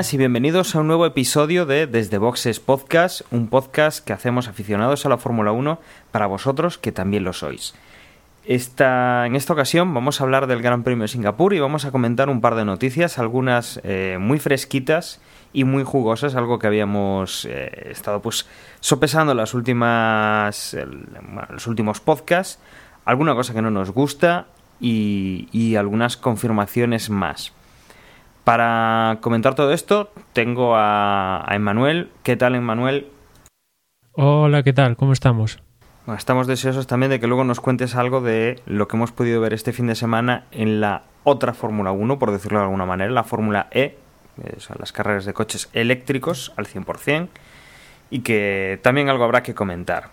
y bienvenidos a un nuevo episodio de Desde Boxes Podcast, un podcast que hacemos aficionados a la Fórmula 1 para vosotros que también lo sois. Esta, en esta ocasión vamos a hablar del Gran Premio de Singapur y vamos a comentar un par de noticias, algunas eh, muy fresquitas y muy jugosas, algo que habíamos eh, estado pues sopesando las últimas, los últimos podcasts, alguna cosa que no nos gusta y algunas confirmaciones más. Para comentar todo esto, tengo a, a Emmanuel. ¿Qué tal, Emmanuel? Hola, ¿qué tal? ¿Cómo estamos? Bueno, estamos deseosos también de que luego nos cuentes algo de lo que hemos podido ver este fin de semana en la otra Fórmula 1, por decirlo de alguna manera, la Fórmula E, son las carreras de coches eléctricos al 100%, y que también algo habrá que comentar.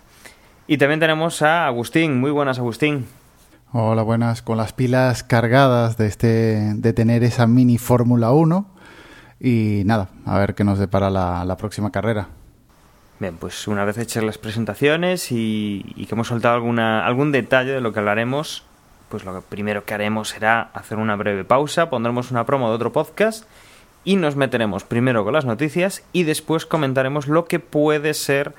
Y también tenemos a Agustín. Muy buenas, Agustín. Hola, buenas. Con las pilas cargadas de, este, de tener esa mini Fórmula 1. Y nada, a ver qué nos depara la, la próxima carrera. Bien, pues una vez hechas las presentaciones y, y que hemos soltado alguna, algún detalle de lo que hablaremos, pues lo primero que haremos será hacer una breve pausa, pondremos una promo de otro podcast y nos meteremos primero con las noticias y después comentaremos lo que puede ser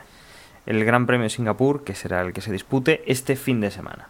el Gran Premio de Singapur, que será el que se dispute este fin de semana.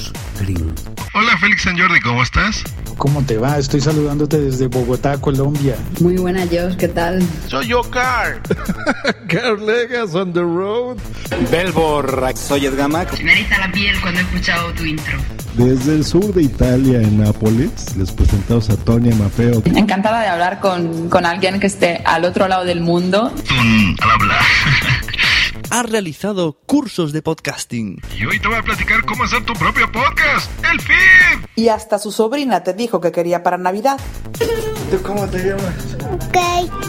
Green. Hola Félix San Jordi, ¿cómo estás? ¿Cómo te va? Estoy saludándote desde Bogotá, Colombia. Muy buena, Josh, ¿qué tal? Soy yo, Car. Carl Legas on the road. Belbor, soy Edgamac. Me eriza la piel cuando he escuchado tu intro. Desde el sur de Italia, en Nápoles, les presentamos a Tonia Mapeo. Encantada de hablar con, con alguien que esté al otro lado del mundo. Tun, al hablar. Ha realizado cursos de podcasting. y hoy te voy a platicar cómo hacer tu propio podcast. ¡El fin! Y hasta su sobrina te dijo que quería para Navidad. ¿Tú cómo te llamas?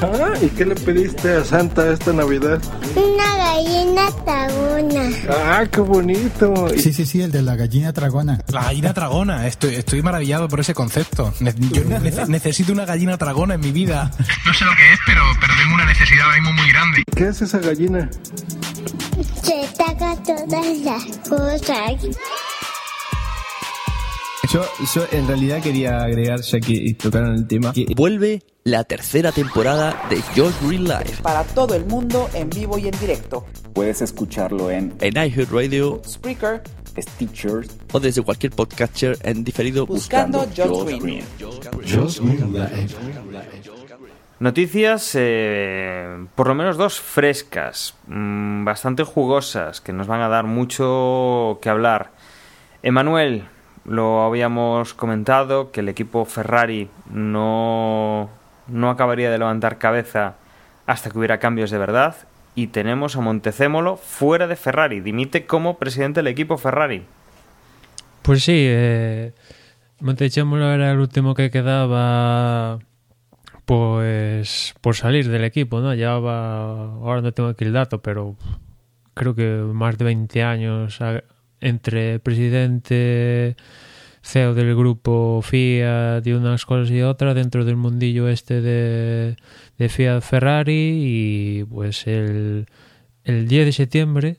Ah, ¿Y qué le pediste a Santa esta Navidad? Una gallina tagona. ¡Ah, qué bonito! Sí, sí, sí, el de la gallina dragona. La gallina dragona, estoy, estoy maravillado por ese concepto. Yo nece- necesito una gallina dragona en mi vida. No sé lo que es, pero, pero tengo una necesidad ahora mismo muy grande. ¿Qué es esa gallina? Se taca todas las cosas. Yo, yo en realidad quería agregar, ya que tocaron el tema, que Vuelve la tercera temporada de Josh Green Life Para todo el mundo, en vivo y en directo. Puedes escucharlo en en iHeartRadio Spreaker, Stitcher o desde cualquier podcatcher en diferido buscando buscando Josh Josh Green. Green. Noticias, eh, por lo menos dos frescas, mm, bastante jugosas, que nos van a dar mucho que hablar. Emanuel, lo habíamos comentado, que el equipo Ferrari no, no acabaría de levantar cabeza hasta que hubiera cambios de verdad. Y tenemos a Montecémolo fuera de Ferrari, dimite como presidente del equipo Ferrari. Pues sí, eh, Montechémolo era el último que quedaba pues por salir del equipo, ¿no? Llevaba, ahora no tengo aquí el dato, pero creo que más de 20 años entre presidente, CEO del grupo Fiat y unas cosas y otras dentro del mundillo este de, de Fiat Ferrari y pues el, el 10 de septiembre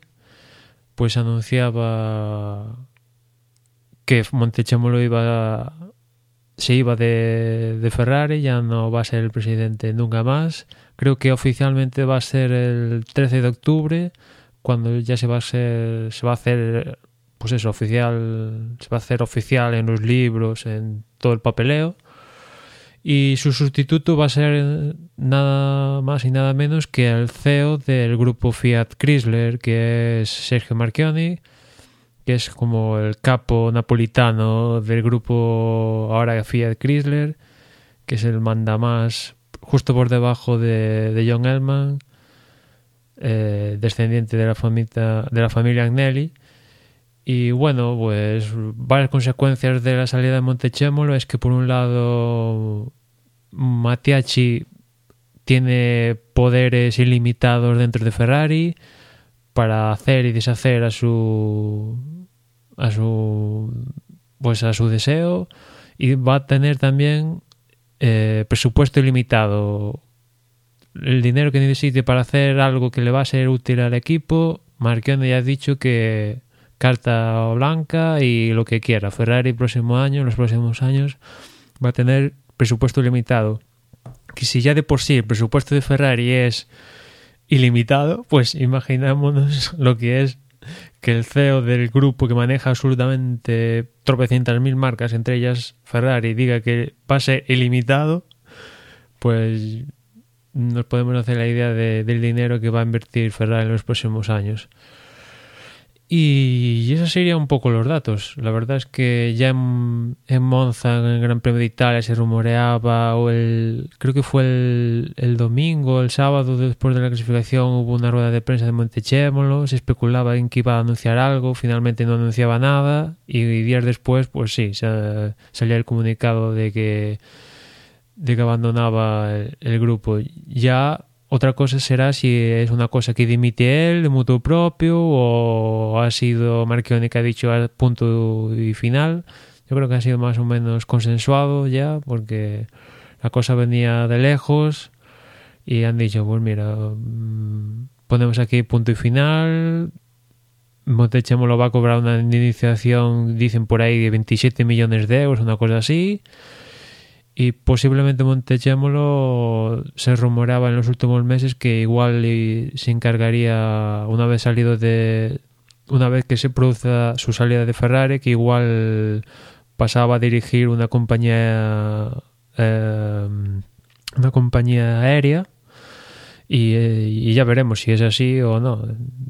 pues anunciaba que Montechémolo iba se iba de, de Ferrari, ya no va a ser el presidente nunca más. Creo que oficialmente va a ser el 13 de octubre, cuando ya se va a ser, se va a hacer pues eso, oficial, se va a hacer oficial en los libros, en todo el papeleo. Y su sustituto va a ser nada más y nada menos que el CEO del grupo Fiat Chrysler, que es Sergio Marchioni, que es como el capo napolitano del grupo ahora Fiat Chrysler, que es el manda más justo por debajo de, de John Elman, eh, descendiente de la, familia, de la familia Agnelli. Y bueno, pues varias consecuencias de la salida de Montechémolo es que por un lado Mattiachi tiene poderes ilimitados dentro de Ferrari para hacer y deshacer a su a su pues a su deseo. Y va a tener también eh, presupuesto ilimitado. El dinero que necesite para hacer algo que le va a ser útil al equipo Marchionne ya ha dicho que carta blanca y lo que quiera. Ferrari próximo año, los próximos años, va a tener presupuesto limitado. Que si ya de por sí el presupuesto de Ferrari es ilimitado, pues imaginémonos lo que es que el CEO del grupo que maneja absolutamente tropecientas mil marcas, entre ellas Ferrari, diga que ser ilimitado, pues nos podemos hacer la idea de, del dinero que va a invertir Ferrari en los próximos años. Y esos serían un poco los datos. La verdad es que ya en, en, Monza, en el Gran Premio de Italia, se rumoreaba, o el. Creo que fue el, el, domingo, el sábado, después de la clasificación, hubo una rueda de prensa de Montechémolo. Se especulaba en que iba a anunciar algo, finalmente no anunciaba nada. Y días después, pues sí, salía el comunicado de que, de que abandonaba el, el grupo. Ya otra cosa será si es una cosa que dimite él de mutuo propio o ha sido Marchioni que ha dicho al punto y final. Yo creo que ha sido más o menos consensuado ya porque la cosa venía de lejos y han dicho, pues mira, ponemos aquí punto y final. Montechemo lo va a cobrar una iniciación, dicen por ahí, de 27 millones de euros, una cosa así y posiblemente Montechémolo se rumoreaba en los últimos meses que igual se encargaría una vez salido de una vez que se produzca su salida de Ferrari que igual pasaba a dirigir una compañía eh, una compañía aérea y, y, ya veremos si es así o no.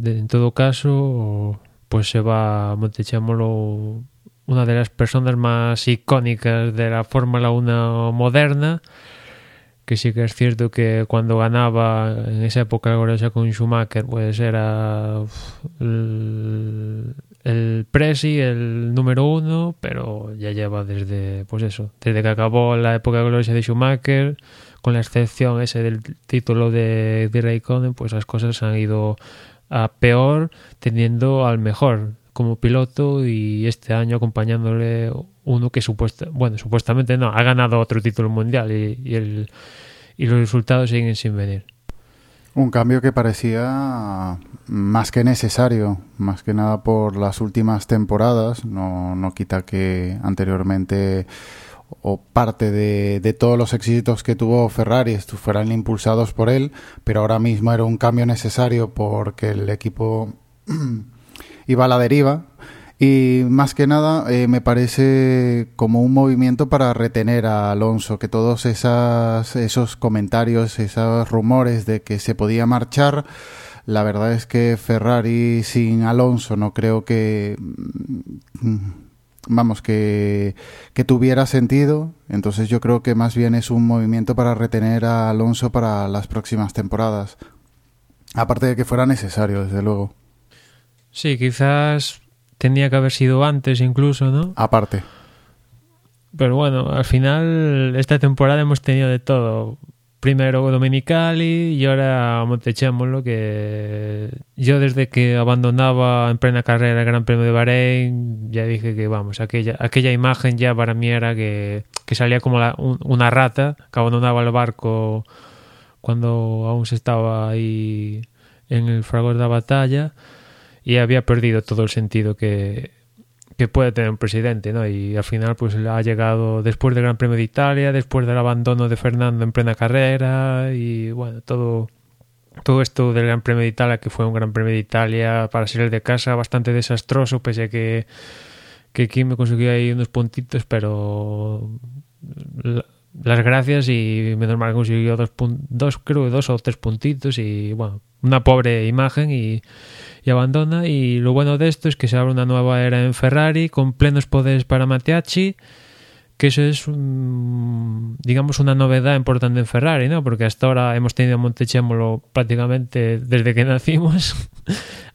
En todo caso pues se va Montechémolo una de las personas más icónicas de la Fórmula 1 moderna, que sí que es cierto que cuando ganaba en esa época gloriosa con Schumacher, pues era el, el Presi, el número uno, pero ya lleva desde, pues eso, desde que acabó la época gloriosa de Schumacher, con la excepción ese del título de, de Raikkonen, pues las cosas han ido a peor teniendo al mejor como piloto y este año acompañándole uno que supuesta, bueno, supuestamente no, ha ganado otro título mundial y, el, y los resultados siguen sin venir. Un cambio que parecía más que necesario, más que nada por las últimas temporadas, no, no quita que anteriormente o parte de, de, todos los éxitos que tuvo Ferrari fueran impulsados por él, pero ahora mismo era un cambio necesario porque el equipo iba a la deriva. Y más que nada eh, me parece como un movimiento para retener a Alonso, que todos esas, esos comentarios, esos rumores de que se podía marchar, la verdad es que Ferrari sin Alonso no creo que mm, vamos que, que tuviera sentido. Entonces yo creo que más bien es un movimiento para retener a Alonso para las próximas temporadas. Aparte de que fuera necesario, desde luego. Sí, quizás tenía que haber sido antes incluso, ¿no? Aparte. Pero bueno, al final esta temporada hemos tenido de todo. Primero Dominicali y ahora Montechémolo, que yo desde que abandonaba en plena carrera el Gran Premio de Bahrein, ya dije que vamos, aquella, aquella imagen ya para mí era que, que salía como la, un, una rata que abandonaba el barco cuando aún se estaba ahí en el fragor de la batalla y había perdido todo el sentido que, que puede tener un presidente, ¿no? Y al final pues ha llegado después del Gran Premio de Italia, después del abandono de Fernando en plena carrera y bueno, todo todo esto del Gran Premio de Italia, que fue un Gran Premio de Italia para el de casa bastante desastroso, pese a que, que Kim me consiguió ahí unos puntitos, pero las gracias y menos mal consiguió dos, dos, creo, dos o tres puntitos y bueno, una pobre imagen y, y, abandona. Y lo bueno de esto es que se abre una nueva era en Ferrari con plenos poderes para Mateacci que eso es, digamos, una novedad importante en Ferrari, ¿no? Porque hasta ahora hemos tenido a Montechémolo prácticamente desde que nacimos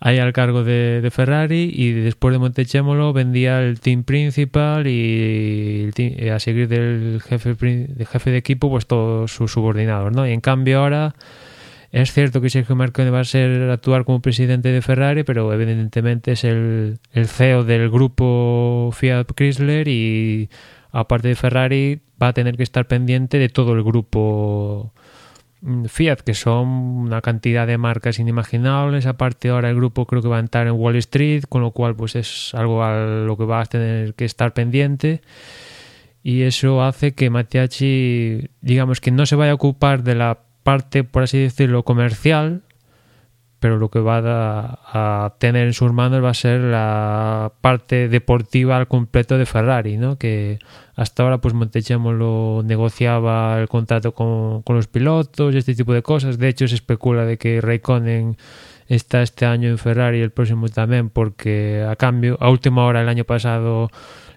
ahí al cargo de, Ferrari y después de Montechémolo vendía el team principal y, team, a seguir del jefe, del jefe de equipo pues todos sus subordinados, ¿no? Y en cambio ahora es cierto que Sergio Marconi va a ser actuar como presidente de Ferrari, pero evidentemente es el, CEO del grupo Fiat Chrysler y aparte de Ferrari, va a tener que estar pendiente de todo el grupo mm, Fiat, que son una cantidad de marcas inimaginables. Aparte, ahora el grupo creo que va a entrar en Wall Street, con lo cual, pues es algo a lo que va a tener que estar pendiente. Y eso hace que Mattiacci, digamos que no se vaya a ocupar de la parte, por así decirlo, comercial, pero lo que va a, a, tener en sus manos va a ser la parte deportiva al completo de Ferrari, ¿no? Que hasta ahora pues Montechémolo negociaba el contrato con, con, los pilotos y este tipo de cosas. De hecho se especula de que Raikkonen está este año en Ferrari y el próximo también porque a cambio, a última hora el año pasado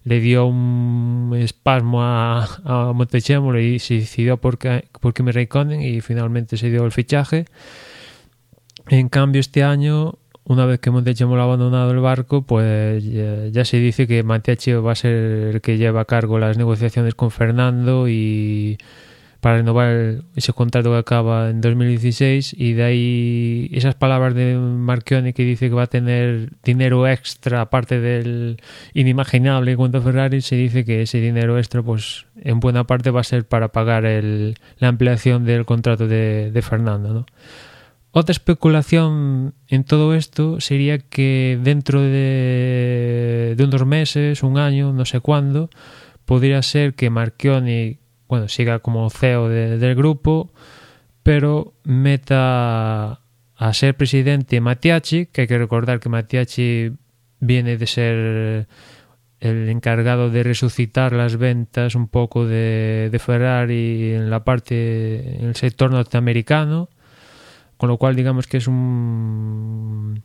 le dio un espasmo a, a y se decidió por, por Kimi Raikkonen y finalmente se dio el fichaje. En cambio, este año, una vez que Montechémolo ha abandonado el barco, pues ya, ya, se dice que Mattiacci va a ser el que lleva a cargo las negociaciones con Fernando y para renovar ese contrato que acaba en 2016 y de ahí esas palabras de Marchioni que dice que va a tener dinero extra aparte del inimaginable cuanto Ferrari se dice que ese dinero extra pues en buena parte va a ser para pagar el, la ampliación del contrato de, Fernando. Otra especulación en todo esto sería que dentro de, de unos meses, un año, no sé cuándo, podría ser que Marchioni bueno, siga como CEO de, del grupo, pero meta a ser presidente Mattiacci, que hay que recordar que Mattiacci viene de ser el encargado de resucitar las ventas un poco de, de Ferrari en la parte, en el sector norteamericano con lo cual digamos que es un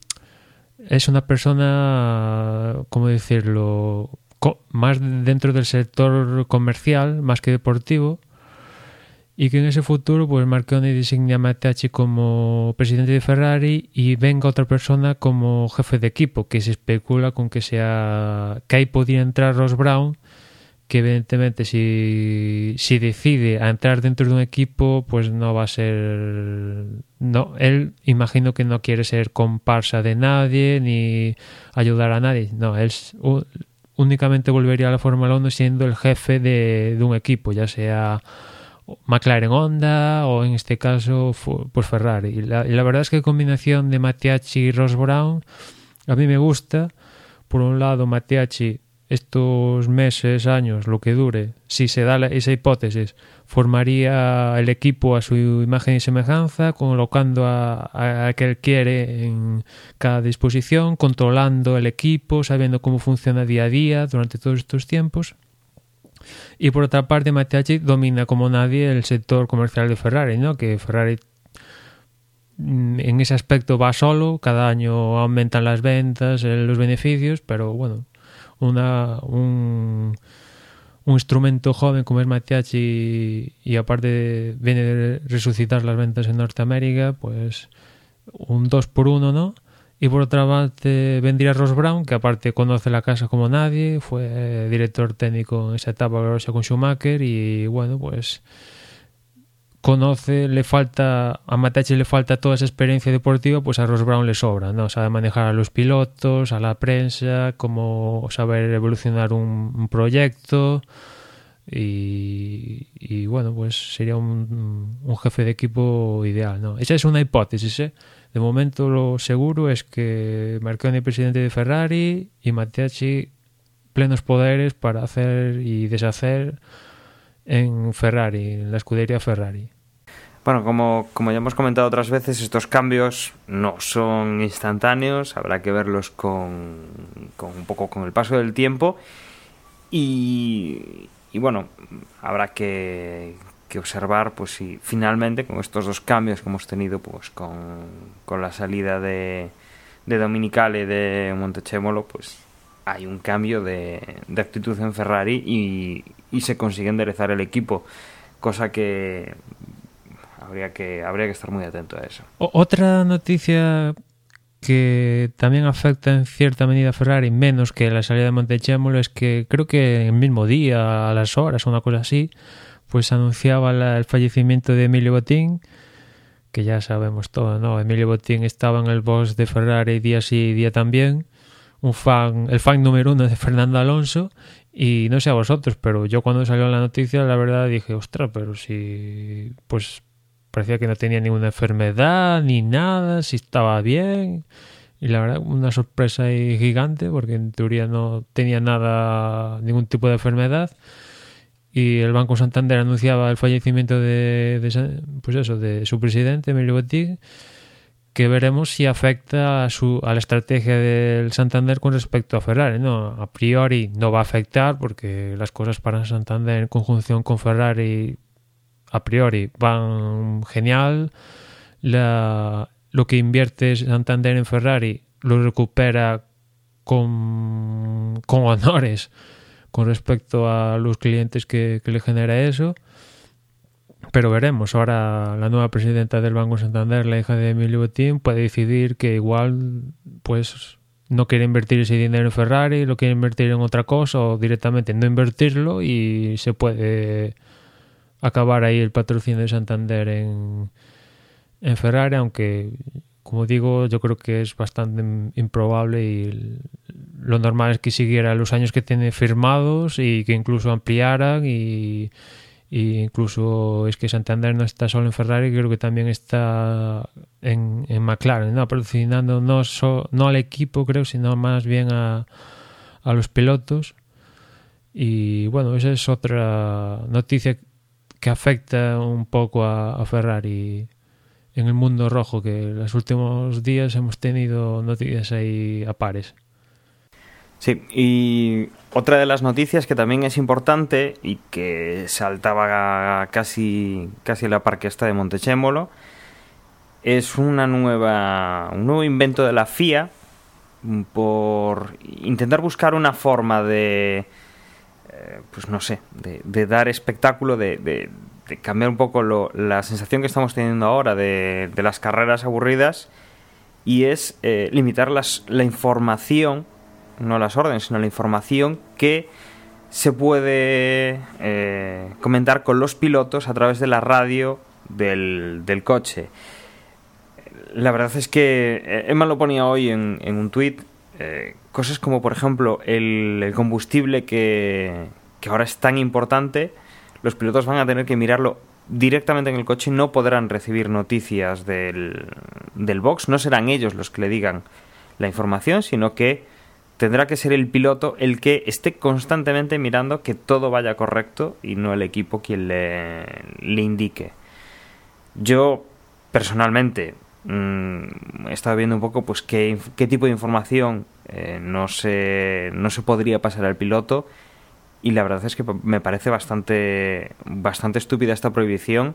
es una persona cómo decirlo más dentro del sector comercial más que deportivo y que en ese futuro pues Marconi designa a Mattiacci como presidente de Ferrari y venga otra persona como jefe de equipo que se especula con que sea que ahí podría entrar Ross Brown que evidentemente si, si decide a entrar dentro de un equipo pues no va a ser no él imagino que no quiere ser comparsa de nadie ni ayudar a nadie. No él únicamente volvería a la Fórmula 1 siendo el jefe de, de, un equipo ya sea McLaren Honda o en este caso pues Ferrari. Y la, y la verdad es que la combinación de Mattiacci y Ross Brown a mí me gusta. Por un lado Mattiacci estos meses, años, lo que dure, si se da esa hipótesis, formaría el equipo a su imagen y semejanza, colocando a, a, que él quiere en cada disposición, controlando el equipo, sabiendo cómo funciona día a día durante todos estos tiempos. Y por otra parte, Mattiacci domina como nadie el sector comercial de Ferrari, ¿no? que Ferrari mm, en ese aspecto va solo, cada año aumentan las ventas, eh, los beneficios, pero bueno, una, un, un instrumento joven como es Mattiacci y, y aparte viene de resucitar las ventas en Norteamérica, pues un 2 por 1 ¿no? Y por otra parte vendría Ross Brown, que aparte conoce la casa como nadie, fue director técnico en esa etapa con Schumacher y bueno, pues conoce, le falta, a Matechi le falta toda esa experiencia deportiva, pues a Ross Brown le sobra, ¿no? Sabe manejar a los pilotos, a la prensa, cómo saber evolucionar un, proyecto y, bueno, pues sería un, un, jefe de equipo ideal, ¿no? Esa es una hipótesis, ¿eh? De momento lo seguro es que Marconi presidente de Ferrari y Mattiacci plenos poderes para hacer y deshacer en Ferrari, en la escudería Ferrari. Bueno, como, como, ya hemos comentado otras veces, estos cambios no son instantáneos, habrá que verlos con, con un poco con el paso del tiempo. Y, y bueno, habrá que, que observar pues si finalmente con estos dos cambios que hemos tenido pues con, con la salida de, de Dominicale de Montechemolo pues hay un cambio de, de actitud en Ferrari y, y, se consigue enderezar el equipo cosa que habría que habría que estar muy atento a eso otra noticia que también afecta en cierta medida a Ferrari menos que la salida de Montechemolo es que creo que el mismo día a las horas una cosa así pues anunciaba la, el fallecimiento de Emilio Botín, que ya sabemos todo, ¿no? Emilio Botín estaba en el boss de Ferrari día sí y día también, un fan, el fan número uno de Fernando Alonso, y no sé a vosotros, pero yo cuando salió la noticia, la verdad dije, ostras, pero si, pues parecía que no tenía ninguna enfermedad ni nada, si estaba bien. Y la verdad, una sorpresa ahí gigante, porque en teoría no tenía nada, ningún tipo de enfermedad y el Banco Santander anunciaba el fallecimiento de, pues eso, de su presidente, Emilio Botig, que veremos si afecta a, su, a la estrategia del Santander con respecto a Ferrari. No, a priori no va a afectar porque las cosas para Santander en conjunción con Ferrari a priori van genial. La, lo que invierte Santander en Ferrari lo recupera con, con honores con respecto a los clientes que, que le genera eso. Pero veremos, ahora la nueva presidenta del Banco Santander, la hija de Emilio Botín, puede decidir que igual pues no quiere invertir ese dinero en Ferrari, lo quiere invertir en otra cosa o directamente no invertirlo y se puede acabar ahí el patrocinio de Santander en, en Ferrari, aunque como digo, yo creo que es bastante improbable y lo normal es que siguiera los años que tiene firmados y que incluso ampliaran y, incluso es que Santander no está solo en Ferrari, creo que también está en, en McLaren, ¿no? patrocinando no, no al equipo, creo, sino más bien a, a los pilotos. Y bueno, esa es otra noticia que afecta un poco a, a Ferrari en el mundo rojo, que en los últimos días hemos tenido noticias ahí a pares. Sí, y otra de las noticias que también es importante y que saltaba casi, casi la parque esta de Montechémolo es una nueva, un nuevo invento de la FIA por intentar buscar una forma de, eh, pues no sé, de, dar espectáculo, de, de, cambiar un poco lo, la sensación que estamos teniendo ahora de, las carreras aburridas y es eh, limitar las, la información no las órdenes, sino la información que se puede eh, comentar con los pilotos a través de la radio del, del coche. La verdad es que eh, Emma lo ponía hoy en, en un tuit, eh, cosas como por ejemplo el, el combustible que, que ahora es tan importante, los pilotos van a tener que mirarlo directamente en el coche y no podrán recibir noticias del, del box, no serán ellos los que le digan la información, sino que tendrá que ser el piloto el que esté constantemente mirando que todo vaya correcto y no el equipo quien le, le indique. Yo, personalmente, mmm, he estado viendo un poco pues qué, qué tipo de información eh, no, se, no se podría pasar al piloto y la verdad es que me parece bastante, bastante estúpida esta prohibición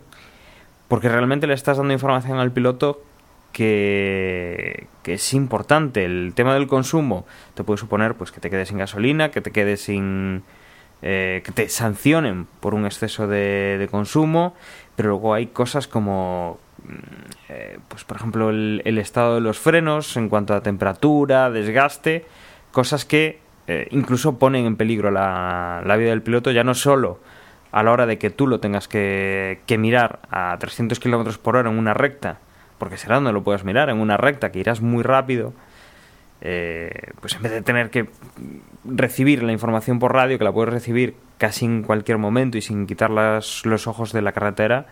porque realmente le estás dando información al piloto que, es importante. El tema del consumo te puede suponer pues que te quedes sin gasolina, que te quedes sin... Eh, que te sancionen por un exceso de, consumo, pero luego hay cosas como, mm, eh, pues por ejemplo, el, estado de los frenos en cuanto a temperatura, desgaste, cosas que eh, incluso ponen en peligro la, vida del piloto, ya no solo a la hora de que tú lo tengas que, que mirar a 300 kilómetros por hora en una recta, porque será donde lo puedas mirar, en una recta que irás muy rápido, eh, pues en vez de tener que recibir la información por radio, que la puedes recibir casi en cualquier momento y sin quitar las, los ojos de la carretera,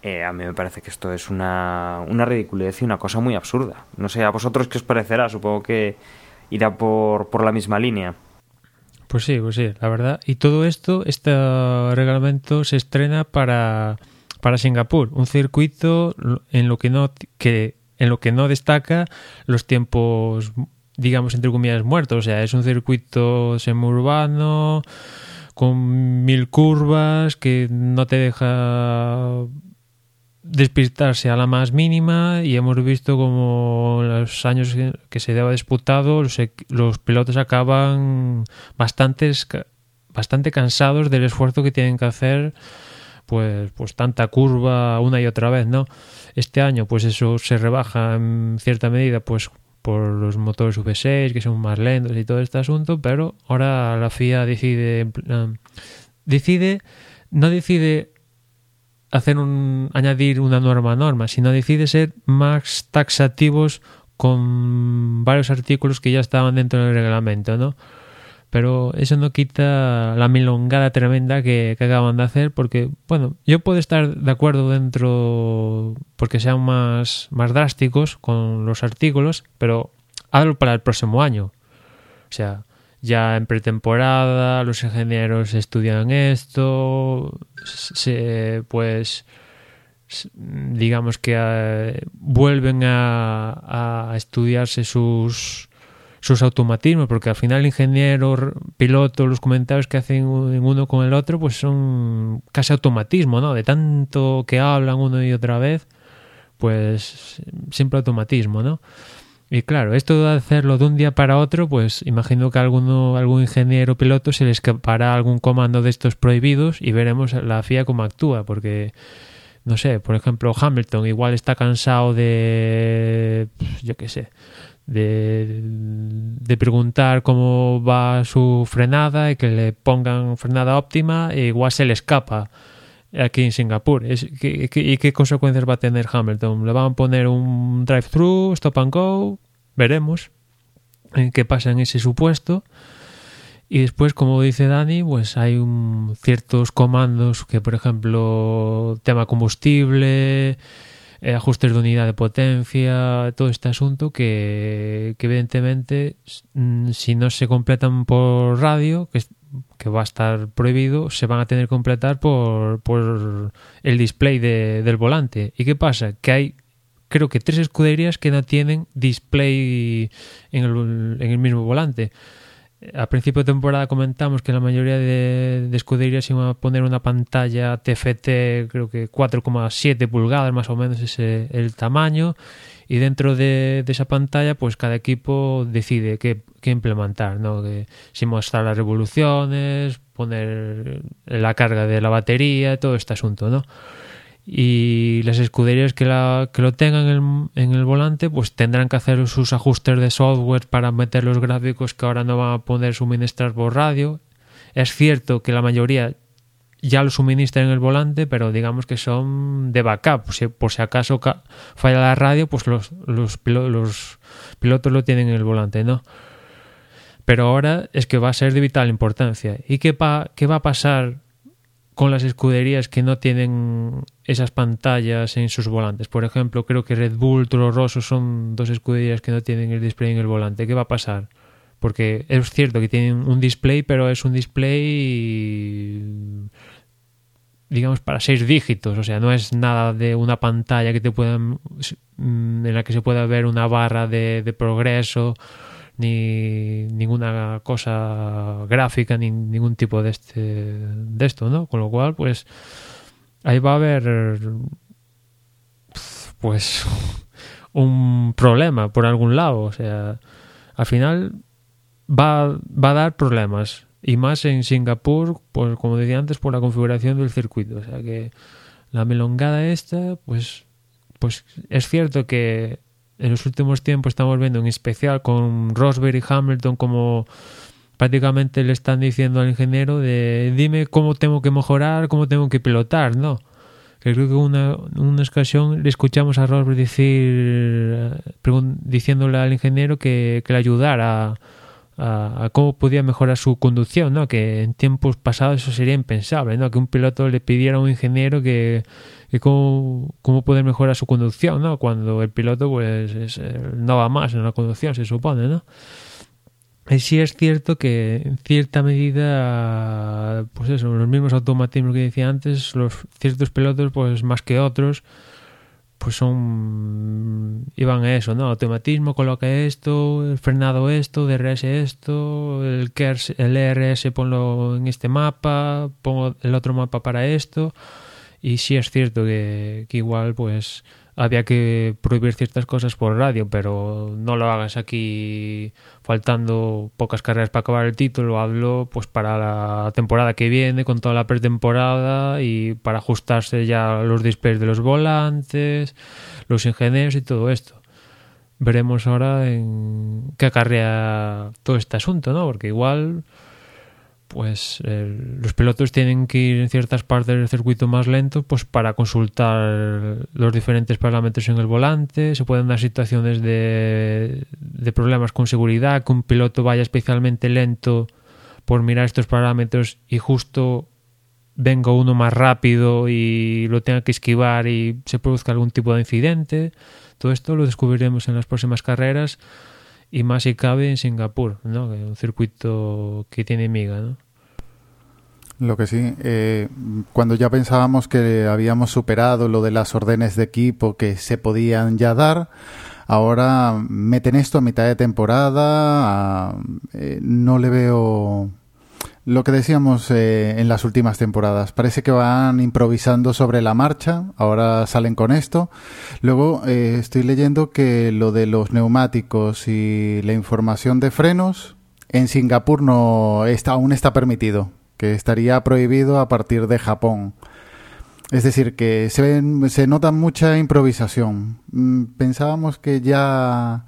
eh, a mí me parece que esto es una, una ridiculez y una cosa muy absurda. No sé, a vosotros qué os parecerá, supongo que irá por, por la misma línea. Pues sí, pues sí, la verdad. Y todo esto, este reglamento se estrena para para Singapur, un circuito en lo que no que en lo que no destaca los tiempos digamos entre comillas muertos, o sea, es un circuito semiurbano con mil curvas, que no te deja despistarse a la más mínima y hemos visto como en los años que se lleva disputado los, los pilotos acaban bastantes, bastante cansados del esfuerzo que tienen que hacer pues, pues tanta curva una y otra vez, ¿no? Este año pues eso se rebaja en cierta medida pues por los motores V6 que son más lentos y todo este asunto, pero ahora la FIA decide decide no decide hacer un añadir una norma norma, sino decide ser más taxativos con varios artículos que ya estaban dentro del reglamento, ¿no? Pero eso no quita la milongada tremenda que, acaban de hacer, porque, bueno, yo puedo estar de acuerdo dentro porque sean más, más drásticos con los artículos, pero hazlo para el próximo año. O sea, ya en pretemporada los ingenieros estudian esto, se, pues digamos que eh, vuelven a, a, estudiarse sus sus automatismos, porque al final ingeniero, piloto, los comentarios que hacen uno con el otro, pues son casi automatismo, ¿no? De tanto que hablan uno y otra vez, pues siempre automatismo, ¿no? Y claro, esto de hacerlo de un día para otro, pues imagino que a alguno, algún ingeniero piloto se le escapará algún comando de estos prohibidos y veremos la FIA cómo actúa, porque no sé, por ejemplo, Hamilton igual está cansado de, yo qué sé, de, preguntar cómo va su frenada y que le pongan frenada óptima e igual se le escapa aquí en Singapur. Es, ¿qué, y qué consecuencias va a tener Hamilton? ¿Le van a poner un drive-thru, stop and go? Veremos en qué pasa en ese supuesto. Y después, como dice Dani, pues hay un, ciertos comandos que, por ejemplo, tema combustible, eh, ajustes de unidad de potencia, todo este asunto que, que evidentemente mm, si no se completan por radio, que que va a estar prohibido, se van a tener que completar por, por el display de, del volante. ¿Y qué pasa? Que hay, creo que tres escuderías que no tienen display en el, en el mismo volante. A principio de temporada comentamos que la mayoría de, de escuderías iban a poner una pantalla TFT, creo que 4,7 pulgadas más o menos es el tamaño, y dentro de, esa pantalla pues cada equipo decide qué, implementar, ¿no? si mostrar las revoluciones, poner la carga de la batería, todo este asunto, ¿no? Y las escuderías que, la, que lo tengan en, en, el volante pues tendrán que hacer sus ajustes de software para meter los gráficos que ahora no van a poder suministrar por radio. Es cierto que la mayoría ya lo suministran en el volante, pero digamos que son de backup. Por si, por si acaso falla la radio, pues los, los, los pilotos lo tienen en el volante, ¿no? Pero ahora es que va a ser de vital importancia. ¿Y qué, pa, qué va a pasar con las escuderías que no tienen esas pantallas en sus volantes. Por ejemplo, creo que Red Bull, Toro Rosso son dos escuderías que no tienen el display en el volante. ¿Qué va a pasar? Porque es cierto que tienen un display, pero es un display digamos para seis dígitos, o sea, no es nada de una pantalla que te puedan mm, en la que se pueda ver una barra de, de progreso ni ninguna cosa gráfica ni ningún tipo de este de esto no con lo cual pues ahí va a haber pues un problema por algún lado o sea al final va, va a dar problemas y más en Singapur pues como decía antes por la configuración del circuito o sea que la melongada esta pues pues es cierto que en los últimos tiempos estamos viendo en especial con Rosberg y Hamilton como prácticamente le están diciendo al ingeniero de dime cómo tengo que mejorar, cómo tengo que pilotar, ¿no? Que creo que una, una ocasión le escuchamos a Rosberg decir, diciéndole al ingeniero que, que le ayudara a, cómo podía mejorar su conducción, ¿no? Que en tiempos pasados eso sería impensable, ¿no? Que un piloto le pidiera a un ingeniero que, y cómo, cómo poder mejorar su conducción, ¿no? Cuando el piloto pues eh, no va más en la conducción, se supone, ¿no? Y sí es cierto que en cierta medida, pues eso, los mismos automatismos que decía antes, los ciertos pilotos, pues más que otros, pues son iban a eso, ¿no? Automatismo, coloca esto, el frenado esto, DRS esto, el, KERS, el ERS ponlo en este mapa, pongo el otro mapa para esto. Y sí es cierto que, que igual pues había que prohibir ciertas cosas por radio, pero no lo hagas aquí faltando pocas carreras para acabar el título, hablo pues para la temporada que viene con toda la pretemporada y para ajustarse ya los displays de los volantes, los ingenieros y todo esto. Veremos ahora en qué acarrea todo este asunto, ¿no? Porque igual pues eh, los pilotos tienen que ir en ciertas partes del circuito más lento pues para consultar los diferentes parámetros en el volante se pueden dar situaciones de, de problemas con seguridad que un piloto vaya especialmente lento por mirar estos parámetros y justo venga uno más rápido y lo tenga que esquivar y se produzca algún tipo de incidente todo esto lo descubriremos en las próximas carreras y más si cabe en Singapur, ¿no? Un circuito que tiene miga, ¿no? Lo que sí, eh, cuando ya pensábamos que habíamos superado lo de las órdenes de equipo que se podían ya dar, ahora meten esto a mitad de temporada, eh, no le veo lo que decíamos eh, en las últimas temporadas. Parece que van improvisando sobre la marcha, ahora salen con esto. Luego eh, estoy leyendo que lo de los neumáticos y la información de frenos en Singapur no está, aún está permitido que estaría prohibido a partir de Japón. Es decir, que se, se nota mucha improvisación. Mm, pensábamos que ya,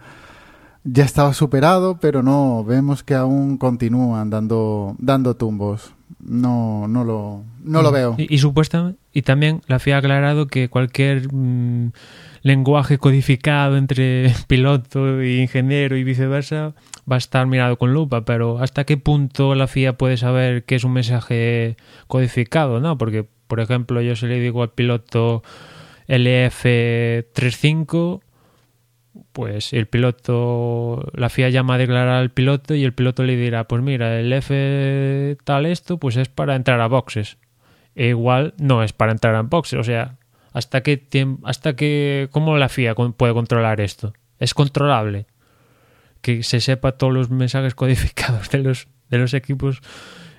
ya estaba superado, pero no, vemos que aún continúan dando, dando tumbos. No, no lo, no lo mm. veo. Y, supuestamente, y también la FIA ha aclarado que cualquier mm, lenguaje codificado entre piloto e ingeniero y viceversa va a estar mirado con lupa, pero ¿hasta qué punto la FIA puede saber que es un mensaje codificado? ¿no? Porque, por ejemplo, yo se le digo al piloto LF35, pues el piloto, la FIA llama a declarar al piloto y el piloto le dirá, pues mira, el F tal esto, pues es para entrar a boxes. E igual no es para entrar a boxes, o sea, ¿hasta qué tiempo, hasta qué, cómo la FIA puede controlar esto? ¿Es controlable? que se sepa todos los mensajes codificados de los, de los equipos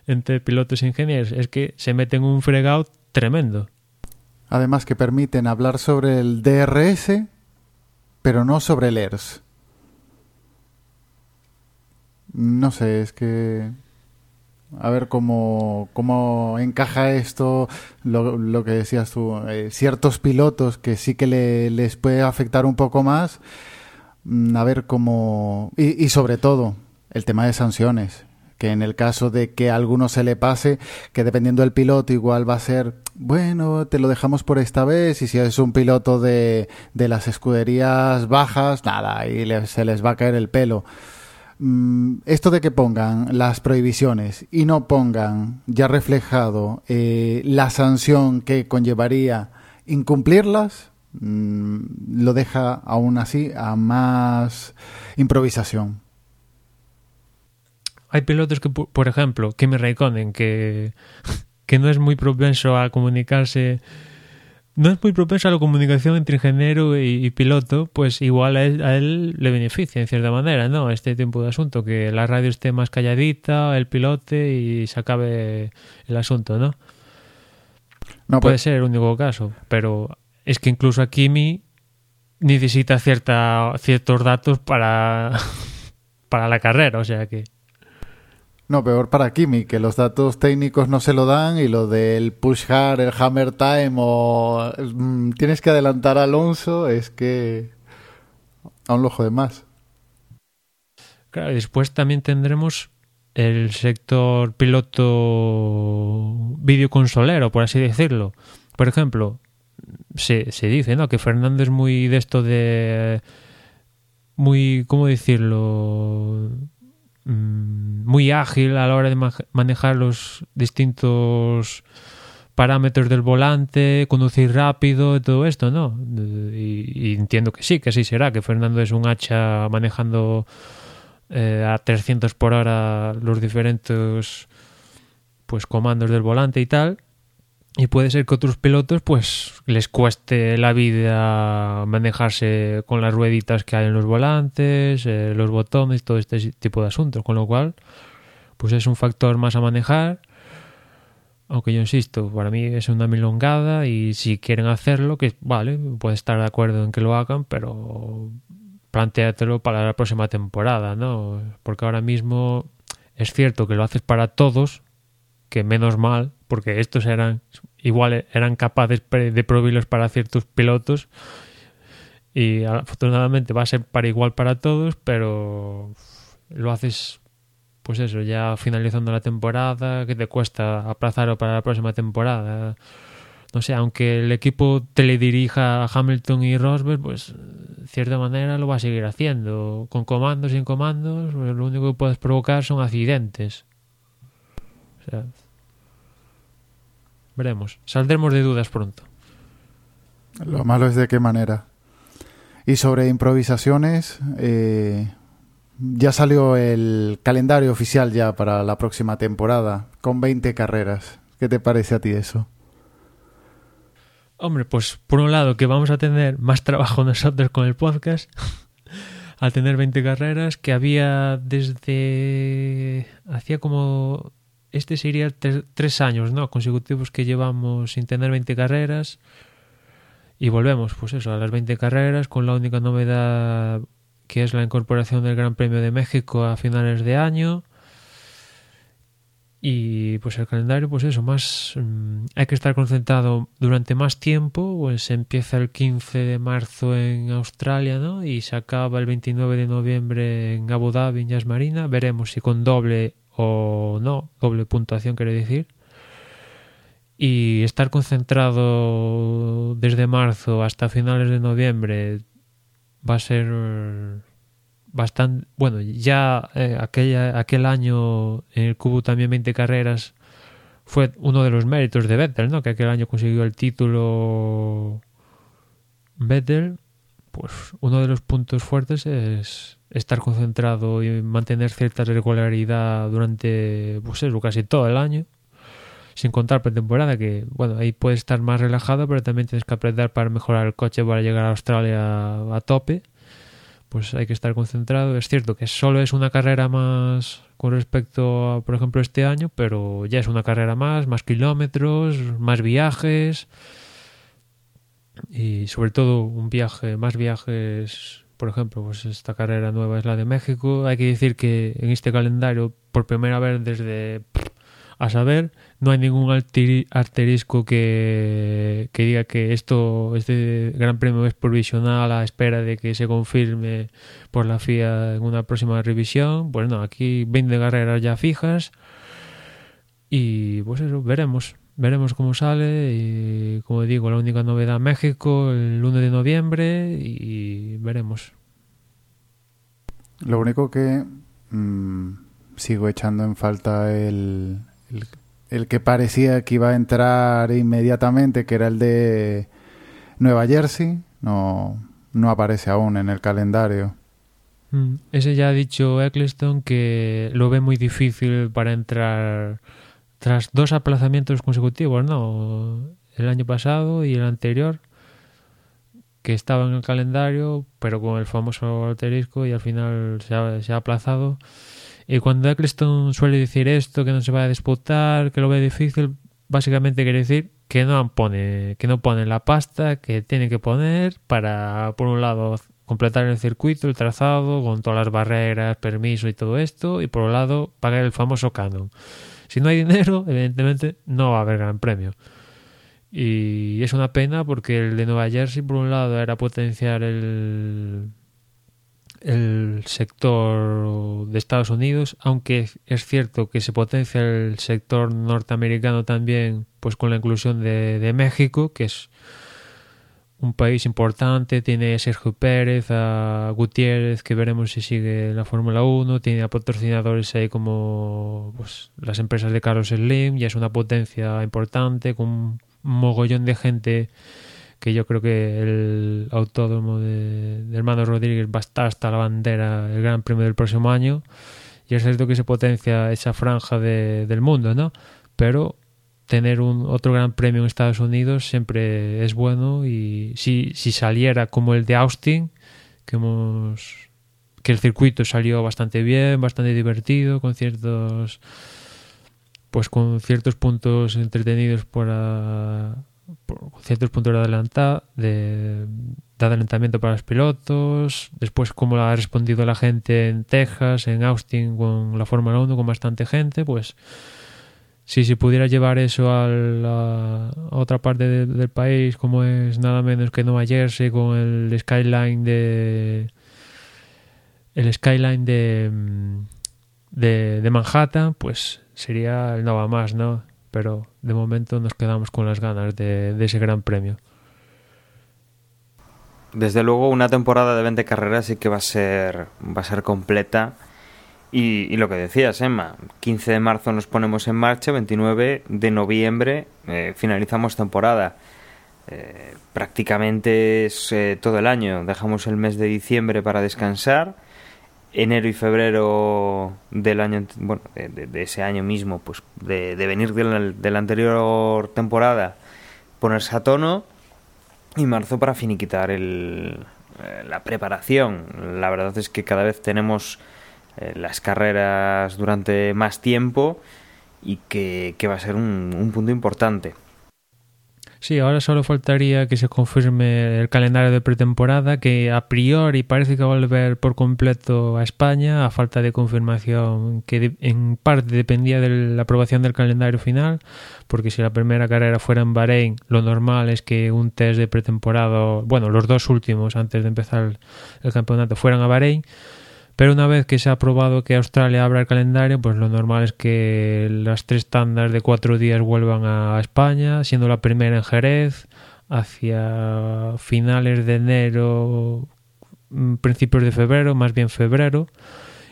entre pilotos e ingenieros. Es que se meten un fregado tremendo. Además que permiten hablar sobre el DRS, pero no sobre el ERS. No sé, es que... A ver cómo, cómo encaja esto, lo, lo que decías tú, eh, ciertos pilotos que sí que le, les puede afectar un poco más Mm, a ver cómo... Y, sobre todo, el tema de sanciones. Que en el caso de que a alguno se le pase, que dependiendo del piloto igual va a ser, bueno, te lo dejamos por esta vez, y si es un piloto de, de las escuderías bajas, nada, y se les va a caer el pelo. Mm, esto de que pongan las prohibiciones y no pongan ya reflejado eh, la sanción que conllevaría incumplirlas, Mm, lo deja aún así a más improvisación. Hay pilotos que, por ejemplo, Kimi Raikkonen, que, que no es muy propenso a comunicarse, no es muy propenso a la comunicación entre ingeniero y, piloto, pues igual a él, le beneficia en cierta manera, ¿no? Este tipo de asunto, que la radio esté más calladita, el pilote y se acabe el asunto, ¿no? no Puede pues ser el único caso, pero es que incluso a Kimi necesita cierta, ciertos datos para, para la carrera, o sea que... No, peor para Kimi, que los datos técnicos no se lo dan y lo del push hard, el hammer time o mm, tienes que adelantar a Alonso es que a un lojo de más. Claro, después también tendremos el sector piloto videoconsolero, por así decirlo. Por ejemplo, se, se dice, ¿no? Que Fernando es muy de esto de... Muy, ¿cómo decirlo? Mm, muy ágil a la hora de manejar los distintos parámetros del volante, conducir rápido, todo esto, ¿no? Y, entiendo que sí, que así será, que Fernando es un hacha manejando eh, a 300 por hora los diferentes pues comandos del volante y tal y puede ser que otros pilotos pues les cueste la vida manejarse con las rueditas que hay en los volantes, eh, los botones, todo este tipo de asuntos, con lo cual pues es un factor más a manejar. Aunque yo insisto, para mí es una milongada y si quieren hacerlo, que vale, puede estar de acuerdo en que lo hagan, pero planteatelo para la próxima temporada, ¿no? Porque ahora mismo es cierto que lo haces para todos, que menos mal, porque estos eran igual eran capaces de prohibirlos para ciertos pilotos y afortunadamente va a ser para igual para todos, pero lo haces pues eso, ya finalizando la temporada, que te cuesta aplazarlo para la próxima temporada. No sé, aunque el equipo teledirija a Hamilton y Rosberg, pues de cierta manera lo va a seguir haciendo. Con comandos y sin comandos, pues, lo único que puedes provocar son accidentes. Veremos. Saldremos de dudas pronto. Lo malo es de qué manera. Y sobre improvisaciones, eh, ya salió el calendario oficial ya para la próxima temporada, con 20 carreras. ¿Qué te parece a ti eso? Hombre, pues por un lado que vamos a tener más trabajo nosotros con el podcast, al tener 20 carreras, que había desde... hacía como... Este sería tres años, ¿no? Consecutivos que llevamos sin tener 20 carreras. Y volvemos, pues eso, a las 20 carreras, con la única novedad que es la incorporación del Gran Premio de México a finales de año. Y pues el calendario, pues eso, más mm, hay que estar concentrado durante más tiempo, pues empieza el 15 de marzo en Australia, ¿no? Y se acaba el 29 de noviembre en Abu Dhabi, en Yas Marina. Veremos si con doble o no, doble puntuación quiere decir. Y estar concentrado desde marzo hasta finales de noviembre va a ser bastante bueno ya eh, aquella, aquel año en el Cubo también 20 carreras fue uno de los méritos de Vettel ¿no? que aquel año consiguió el título Vettel pues uno de los puntos fuertes es estar concentrado y mantener cierta regularidad durante pues eso, casi todo el año sin contar pretemporada que bueno ahí puedes estar más relajado pero también tienes que aprender para mejorar el coche para llegar a Australia a tope pues hay que estar concentrado. Es cierto que solo es una carrera más con respecto a por ejemplo este año pero ya es una carrera más más kilómetros más viajes y sobre todo un viaje más viajes por ejemplo, pues esta carrera nueva es la de México. Hay que decir que en este calendario, por primera vez desde a saber, no hay ningún asterisco que, que, diga que esto, este Gran Premio es provisional a espera de que se confirme por la FIA en una próxima revisión. Pues no, aquí 20 carreras ya fijas y pues eso, veremos. Veremos cómo sale y como digo, la única novedad México el 1 de noviembre y veremos. Lo único que mmm, sigo echando en falta el, el, que parecía que iba a entrar inmediatamente, que era el de Nueva Jersey, no, no aparece aún en el calendario. Mm, ese ya ha dicho Eccleston que lo ve muy difícil para entrar tras dos aplazamientos consecutivos, ¿no? El año pasado y el anterior, que estaba en el calendario, pero con el famoso alterisco y al final se ha, aplazado. Y cuando Eccleston suele decir esto, que no se va a disputar, que lo ve difícil, básicamente quiere decir que no pone, que no pone la pasta que tiene que poner para, por un lado, completar el circuito, el trazado, con todas las barreras, permiso y todo esto, y por otro lado, pagar el famoso canon. Si no hay dinero, evidentemente no va a haber gran premio. Y es una pena porque el de Nueva Jersey, por un lado, era potenciar el, el sector de Estados Unidos, aunque es cierto que se potencia el sector norteamericano también, pues con la inclusión de, de México, que es un país importante, tiene a Sergio Pérez, a Gutiérrez, que veremos si sigue la Fórmula 1, tiene a patrocinadores ahí como pues, las empresas de Carlos Slim, ya es una potencia importante, con un mogollón de gente que yo creo que el autódromo de, Hermano Rodríguez va a estar hasta la bandera el Gran Premio del próximo año y es cierto que se potencia esa franja de, del mundo, ¿no? Pero tener un otro gran premio en Estados Unidos siempre es bueno y si, si saliera como el de Austin, que hemos que el circuito salió bastante bien, bastante divertido, con ciertos pues con ciertos puntos entretenidos por, a, por ciertos puntos de, adelanta, de, de adelantamiento para los pilotos, después cómo ha respondido la gente en Texas, en Austin con la Fórmula 1 con bastante gente, pues si se pudiera llevar eso a la otra parte de, del país como es nada menos que Nueva Jersey con el skyline de el skyline de de, de Manhattan pues sería el nada más no pero de momento nos quedamos con las ganas de, de ese gran premio. Desde luego una temporada de 20 carreras sí que va a ser va a ser completa y, y, lo que decías, Emma, 15 de marzo nos ponemos en marcha, 29 de noviembre eh, finalizamos temporada. Eh, prácticamente es eh, todo el año. Dejamos el mes de diciembre para descansar. Enero y febrero del año, bueno, de, de, ese año mismo, pues de, de venir la, de la anterior temporada, ponerse a tono y marzo para finiquitar el, la preparación. La verdad es que cada vez tenemos eh, las carreras durante más tiempo y que, que va a ser un, un, punto importante. Sí, ahora solo faltaría que se confirme el calendario de pretemporada, que a priori parece que va a volver por completo a España, a falta de confirmación que en parte dependía de la aprobación del calendario final, porque si la primera carrera fuera en Bahrein, lo normal es que un test de pretemporada, bueno, los dos últimos antes de empezar el campeonato fueran a Bahrein pero una vez que se ha aprobado que Australia abra el calendario, pues lo normal es que las tres tandas de cuatro días vuelvan a España, siendo la primera en Jerez, hacia finales de enero, mm, principios de febrero, más bien febrero,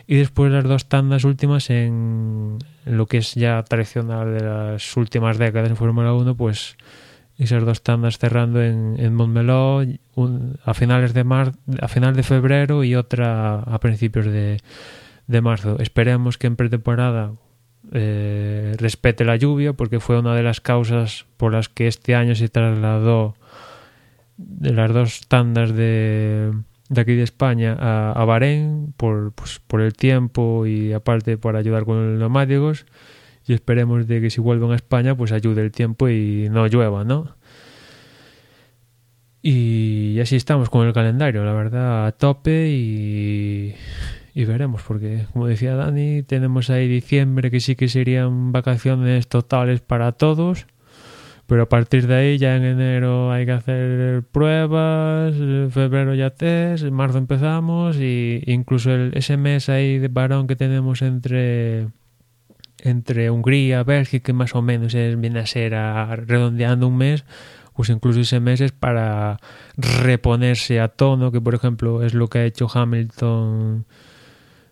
y después las dos tandas últimas en, lo que es ya tradicional de las últimas décadas en Fórmula 1, pues esas dos tandas cerrando en, en Montmeló a finales de mar, a final de febrero y otra a principios de, de marzo. Esperemos que en pretemporada eh, respete la lluvia porque fue una de las causas por las que este año se trasladó de las dos tandas de, de aquí de España a, a Bahrein por, pues, por el tiempo y aparte por ayudar con los neumáticos y esperemos de que si vuelven a España pues ayude el tiempo y no llueva, ¿no? Y así estamos con el calendario, la verdad, a tope y, y veremos, porque como decía Dani, tenemos ahí diciembre que sí que serían vacaciones totales para todos, pero a partir de ahí ya en enero hay que hacer pruebas, en febrero ya test, en marzo empezamos y incluso el, ese mes ahí de varón que tenemos entre entre Hungría, Bélgica, más o menos es, viene a ser redondeando un mes, pues incluso ese mes es para reponerse a tono, que por ejemplo es lo que ha hecho Hamilton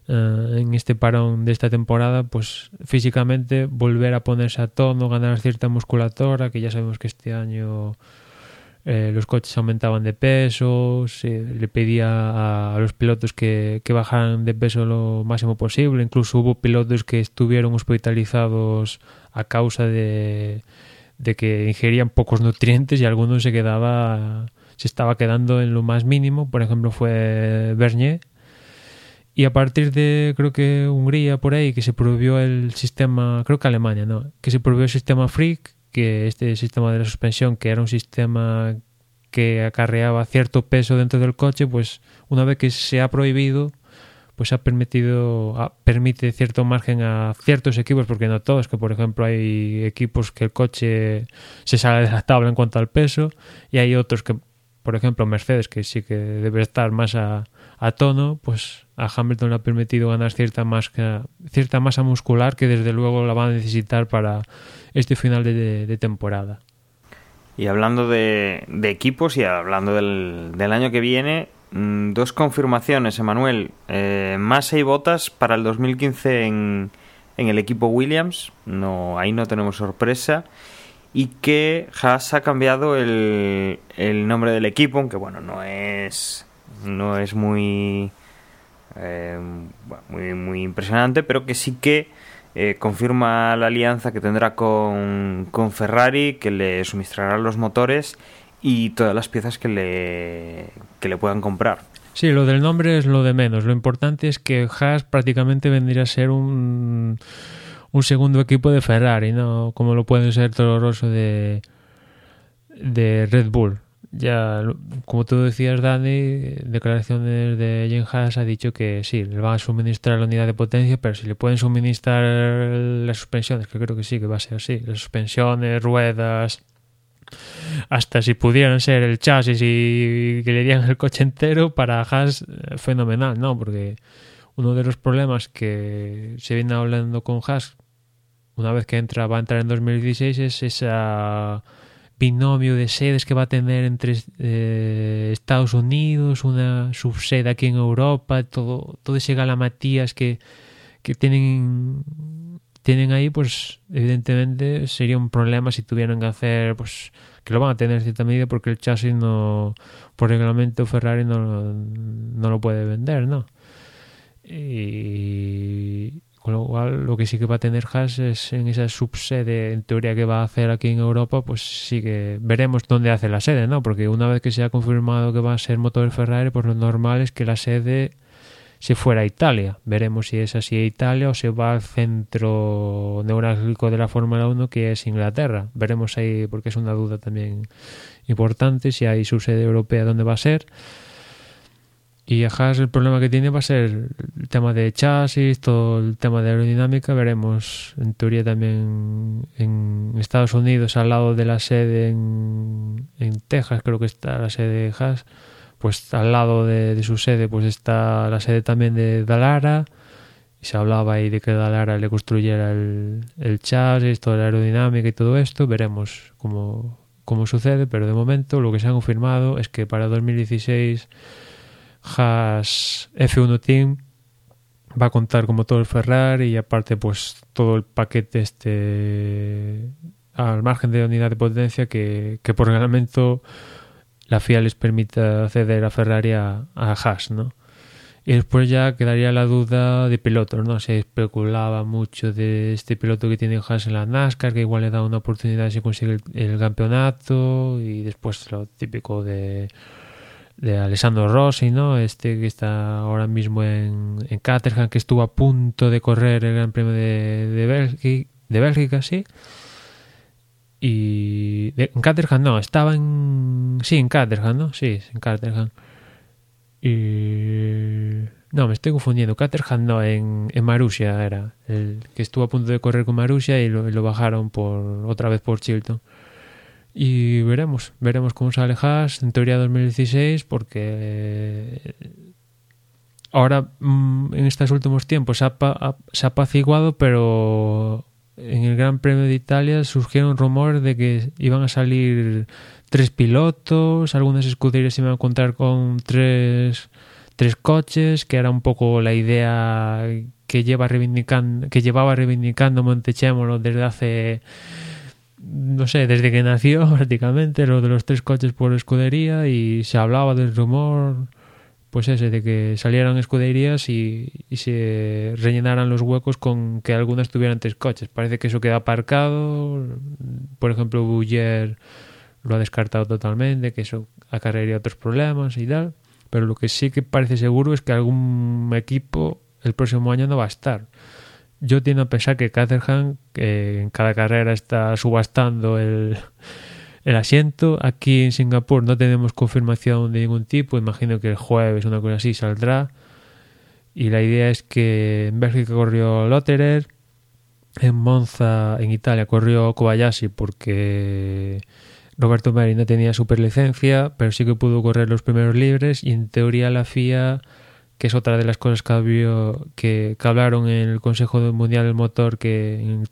uh, en este parón de esta temporada, pues físicamente volver a ponerse a tono, ganar cierta musculatura, que ya sabemos que este año eh, los coches aumentaban de peso, se le pedía a, los pilotos que, que, bajaran de peso lo máximo posible, incluso hubo pilotos que estuvieron hospitalizados a causa de, de que ingerían pocos nutrientes y algunos se quedaba se estaba quedando en lo más mínimo, por ejemplo fue Bernier. Y a partir de creo que Hungría por ahí que se prohibió el sistema, creo que Alemania, ¿no? Que se prohibió el sistema Freak que este sistema de la suspensión, que era un sistema que acarreaba cierto peso dentro del coche, pues una vez que se ha prohibido, pues ha permitido permite cierto margen a ciertos equipos, porque no todos, que por ejemplo hay equipos que el coche se sale de la tabla en cuanto al peso, y hay otros que, por ejemplo, Mercedes, que sí que debe estar más a, a tono, pues a Hamilton le ha permitido ganar cierta masa, cierta masa muscular que desde luego la va a necesitar para este final de, temporada. Y hablando de, equipos y hablando del, año que viene, mm, dos confirmaciones, Emanuel. Eh, Massa y Botas para el 2015 en, en el equipo Williams. No, ahí no tenemos sorpresa. Y que Haas ha cambiado el, el nombre del equipo, aunque bueno, no es, no es muy, eh, muy, muy impresionante, pero que sí que eh, confirma la alianza que tendrá con, con Ferrari, que le suministrará los motores y todas las piezas que le, que le puedan comprar. Sí, lo del nombre es lo de menos. Lo importante es que Haas prácticamente vendría a ser un, un segundo equipo de Ferrari, ¿no? Como lo puede ser Toro de, de Red Bull. Ya, como tú decías, Dani, declaraciones de Jim Haas ha dicho que sí, le van a suministrar la unidad de potencia, pero si le pueden suministrar las suspensiones, que creo que sí, que va a ser así, las suspensiones, ruedas, hasta si pudieran ser el chasis y que le dieran el coche entero, para Haas, eh, fenomenal, ¿no? Porque uno de los problemas que se viene hablando con Haas, una vez que entra, va a entrar en 2016, es esa binomio de sedes que va a tener entre eh, Estados Unidos, una subsede aquí en Europa, todo, todo ese galamatías que, que tienen tienen ahí, pues evidentemente sería un problema si tuvieran que hacer, pues que lo van a tener en cierta medida porque el chasis no, por reglamento Ferrari no, no lo puede vender, ¿no? Con lo cual, lo que sí que va a tener Haas es en esa subsede, en teoría, que va a hacer aquí en Europa, pues sí que veremos dónde hace la sede, ¿no? Porque una vez que se ha confirmado que va a ser motor Ferrari, pues lo normal es que la sede se fuera a Italia. Veremos si es así a Italia o se va al centro neurálgico de la Fórmula 1, que es Inglaterra. Veremos ahí, porque es una duda también importante, si hay su sede europea, dónde va a ser. Y Haas el problema que tiene va a ser el tema de chasis, todo el tema de aerodinámica. Veremos, en teoría, también en Estados Unidos, al lado de la sede en, en Texas, creo que está la sede de Haas, pues al lado de, de, su sede pues está la sede también de Dalara. Y se hablaba ahí de que Dalara le construyera el, el chasis, toda la aerodinámica y todo esto. Veremos cómo, cómo sucede, pero de momento lo que se ha confirmado es que para 2016 Haas F1 Team va a contar con motor Ferrari y aparte pues todo el paquete este al margen de unidad de potencia que, que por reglamento la FIA les permita acceder a Ferrari a, a Haas, ¿no? Y después ya quedaría la duda de pilotos, ¿no? Se especulaba mucho de este piloto que tiene Haas en la NASCAR, que igual le da una oportunidad si consigue el, el campeonato y después lo típico de de Alessandro Rossi, ¿no? Este que está ahora mismo en, en Caterham, que estuvo a punto de correr el Gran Premio de, de, Bélgica, sí. Y en Caterham no, estaba en... Sí, en Caterham, ¿no? Sí, en Caterham. Y... No, me estoy confundiendo. Caterham no, en, en Marussia era. El que estuvo a punto de correr con Marussia y lo, lo bajaron por otra vez por Chilton. Y veremos, veremos cómo sale Haas en teoría 2016 porque ahora mm, en estos últimos tiempos se ha, se apaciguado pero en el Gran Premio de Italia surgieron rumores de que iban a salir tres pilotos, algunas escuderías iban a contar con tres, tres coches, que era un poco la idea que lleva que llevaba reivindicando Montechémolo desde hace no sé, desde que nació prácticamente, lo de los tres coches por escudería y se hablaba del rumor, pues ese, de que salieran escuderías y, y se rellenaran los huecos con que algunas tuvieran tres coches. Parece que eso queda aparcado, por ejemplo, Buller lo ha descartado totalmente, que eso acarrearía otros problemas y tal, pero lo que sí que parece seguro es que algún equipo el próximo año no va a estar yo tiendo a pensar que Caterham que en cada carrera está subastando el, el asiento. Aquí en Singapur no tenemos confirmación de ningún tipo. Imagino que el jueves una cosa así saldrá. Y la idea es que en Bélgica corrió Lotterer, en Monza, en Italia, corrió Kobayashi porque Roberto Meri no tenía superlicencia, pero sí que pudo correr los primeros libres y en teoría la FIA que es otra de las cosas que, hablaron en el Consejo Mundial del Motor, que,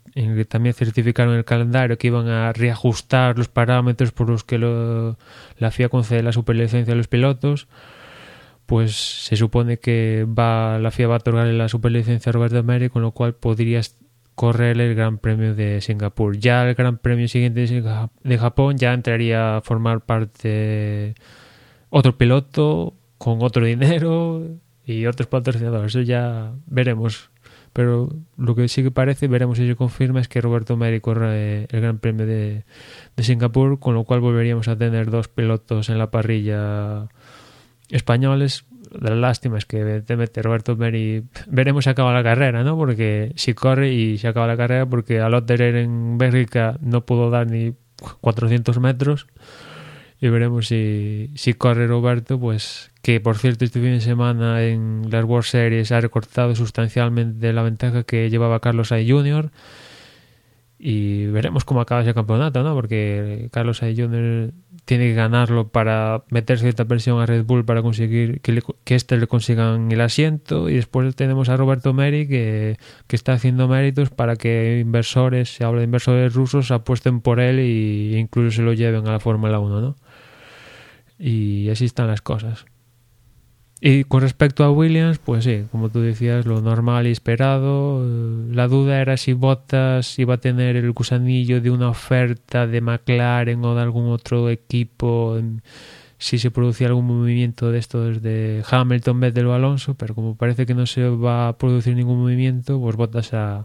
también certificaron el calendario, que iban a reajustar los parámetros por los que la FIA concede la superlicencia a los pilotos, pues se supone que la FIA va a otorgarle la superlicencia a Roberto Meri, con lo cual podrías correr el Gran Premio de Singapur. Ya el Gran Premio siguiente de Japón ya entraría a formar parte otro piloto con otro dinero y otros patrocinadores. Eso ya veremos. Pero lo que sí que parece, veremos si se confirma, es que Roberto Meri corre el Gran Premio de, Singapur, con lo cual volveríamos a tener dos pilotos en la parrilla españoles. La lástima es que evidentemente Roberto Meri veremos si acaba la carrera, ¿no? Porque si corre y se acaba la carrera, porque al Otterer en Bélgica no pudo dar ni 400 metros y veremos si, si corre Roberto, pues que por cierto este fin de semana en las World Series ha recortado sustancialmente la ventaja que llevaba Carlos A. Jr. Y veremos cómo acaba ese campeonato, ¿no? Porque Carlos A. Jr. tiene que ganarlo para meter cierta presión a Red Bull para conseguir que, que este le consigan el asiento. Y después tenemos a Roberto Meri que, que está haciendo méritos para que inversores, se habla de inversores rusos, apuesten por él e incluso se lo lleven a la Fórmula 1, ¿no? Y así están las cosas. Y con respecto a Williams, pues sí, como tú decías, lo normal y esperado. La duda era si Bottas iba a tener el gusanillo de una oferta de McLaren o de algún otro equipo, si se producía algún movimiento de esto desde Hamilton, Vettel o Alonso, pero como parece que no se va a producir ningún movimiento, pues Bottas a...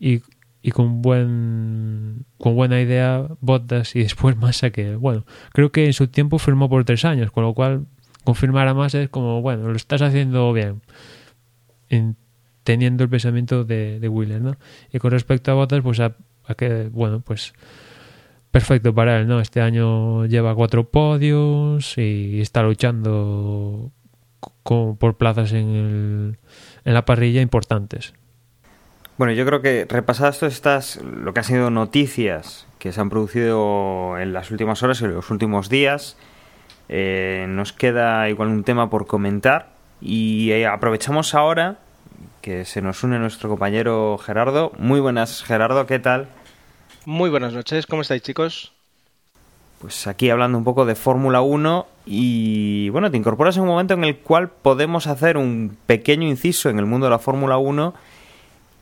Y, y con buen con buena idea Bottas y después Massa que bueno creo que en su tiempo firmó por tres años con lo cual confirmar a Massa es como bueno lo estás haciendo bien en, teniendo el pensamiento de, de Wheeler ¿no? y con respecto a Bottas pues a, que bueno pues perfecto para él no este año lleva cuatro podios y está luchando por plazas en, el, en la parrilla importantes bueno, yo creo que repasadas todas estas, lo que han sido noticias que se han producido en las últimas horas, en los últimos días, eh, nos queda igual un tema por comentar y eh, aprovechamos ahora que se nos une nuestro compañero Gerardo. Muy buenas, Gerardo, ¿qué tal? Muy buenas noches, ¿cómo estáis chicos? Pues aquí hablando un poco de Fórmula 1 y bueno, te incorporas en un momento en el cual podemos hacer un pequeño inciso en el mundo de la Fórmula 1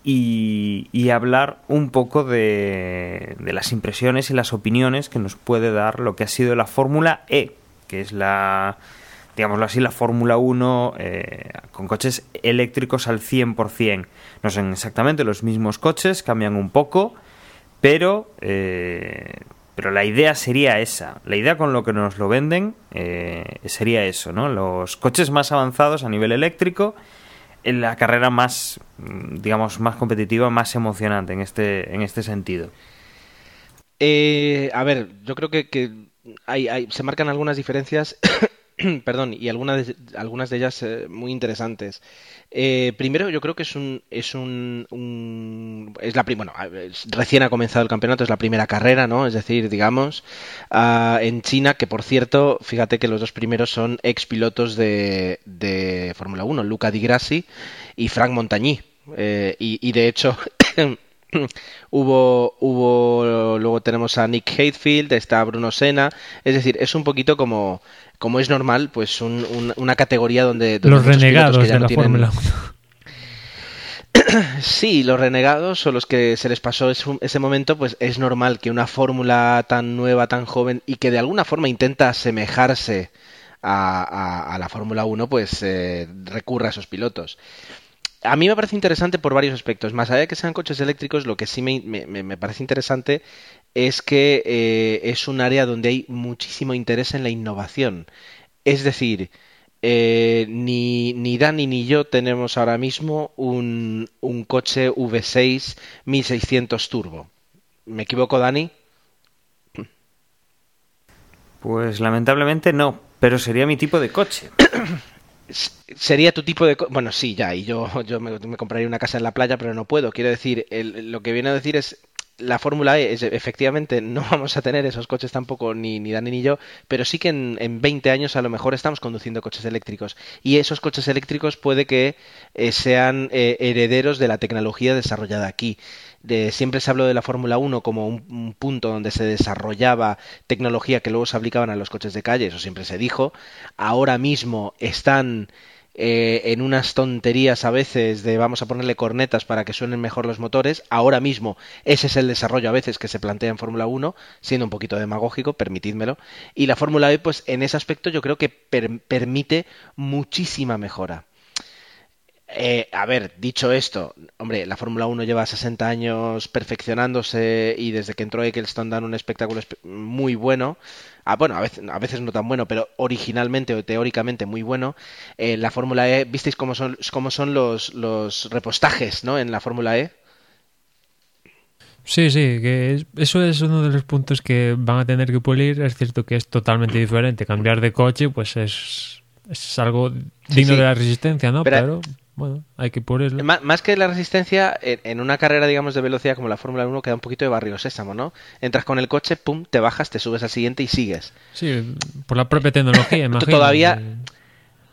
y, hablar un poco de, las impresiones y las opiniones que nos puede dar lo que ha sido la Fórmula E, que es la, digámoslo así, la Fórmula 1 eh, con coches eléctricos al 100%. No son exactamente los mismos coches, cambian un poco, pero, eh, pero la idea sería esa. La idea con lo que nos lo venden eh, sería eso, ¿no? Los coches más avanzados a nivel eléctrico la carrera más, digamos, más competitiva, más emocionante en este, en este sentido? Eh, a ver, yo creo que, que hay, hay, se marcan algunas diferencias perdón, y algunas de, algunas de ellas eh, muy interesantes. Eh, primero, yo creo que es un es un, es la bueno, recién ha comenzado el campeonato, es la primera carrera, ¿no? Es decir, digamos, uh, en China, que por cierto, fíjate que los dos primeros son ex pilotos de, de Fórmula 1, Luca Di Grassi y Frank Montagny. Eh, y, y de hecho hubo, hubo, luego tenemos a Nick Hatefield, está Bruno Senna, es decir, es un poquito como, como es normal, pues una categoría donde, los renegados de la Fórmula 1. sí, los renegados o los que se les pasó ese momento, pues es normal que una fórmula tan nueva, tan joven y que de alguna forma intenta asemejarse a, la Fórmula 1, pues eh, recurra a esos pilotos a mí me parece interesante por varios aspectos. Más allá de que sean coches eléctricos, lo que sí me, parece interesante es que eh, es un área donde hay muchísimo interés en la innovación. Es decir, eh, ni, ni Dani ni yo tenemos ahora mismo un, un coche V6 1600 turbo. ¿Me equivoco, Dani? Pues lamentablemente no, pero sería mi tipo de coche. sería tu tipo de... Bueno, sí, ya, y yo, yo me, compraría una casa en la playa, pero no puedo. Quiero decir, lo que viene a decir es, la Fórmula E, efectivamente, no vamos a tener esos coches tampoco, ni, ni Dani ni yo, pero sí que en, en 20 años a lo mejor estamos conduciendo coches eléctricos. Y esos coches eléctricos puede que eh, sean eh, herederos de la tecnología desarrollada aquí siempre se habló de la Fórmula 1 como un, punto donde se desarrollaba tecnología que luego se aplicaban a los coches de calle, eso siempre se dijo. Ahora mismo están eh, en unas tonterías a veces de vamos a ponerle cornetas para que suenen mejor los motores. Ahora mismo ese es el desarrollo a veces que se plantea en Fórmula 1, siendo un poquito demagógico, permitidmelo. Y la Fórmula E, pues en ese aspecto yo creo que permite muchísima mejora Eh, a ver, dicho esto, hombre, la Fórmula 1 lleva 60 años perfeccionándose y desde que entró Eccleston dan un espectáculo muy bueno. Ah, bueno, a veces, a veces no tan bueno, pero originalmente o teóricamente muy bueno. Eh, la Fórmula E, ¿visteis cómo son, cómo son los, los repostajes ¿no? en la Fórmula E? Sí, sí, que eso es uno de los puntos que van a tener que pulir. Es cierto que es totalmente diferente. Cambiar de coche, pues es, es algo digno de la resistencia, ¿no? Pero, bueno, hay que pulirlo. Más, que la resistencia, en, una carrera, digamos, de velocidad como la Fórmula 1, queda un poquito de barrio sésamo, ¿no? Entras con el coche, pum, te bajas, te subes al siguiente y sigues. Sí, por la propia tecnología, imagino. Todavía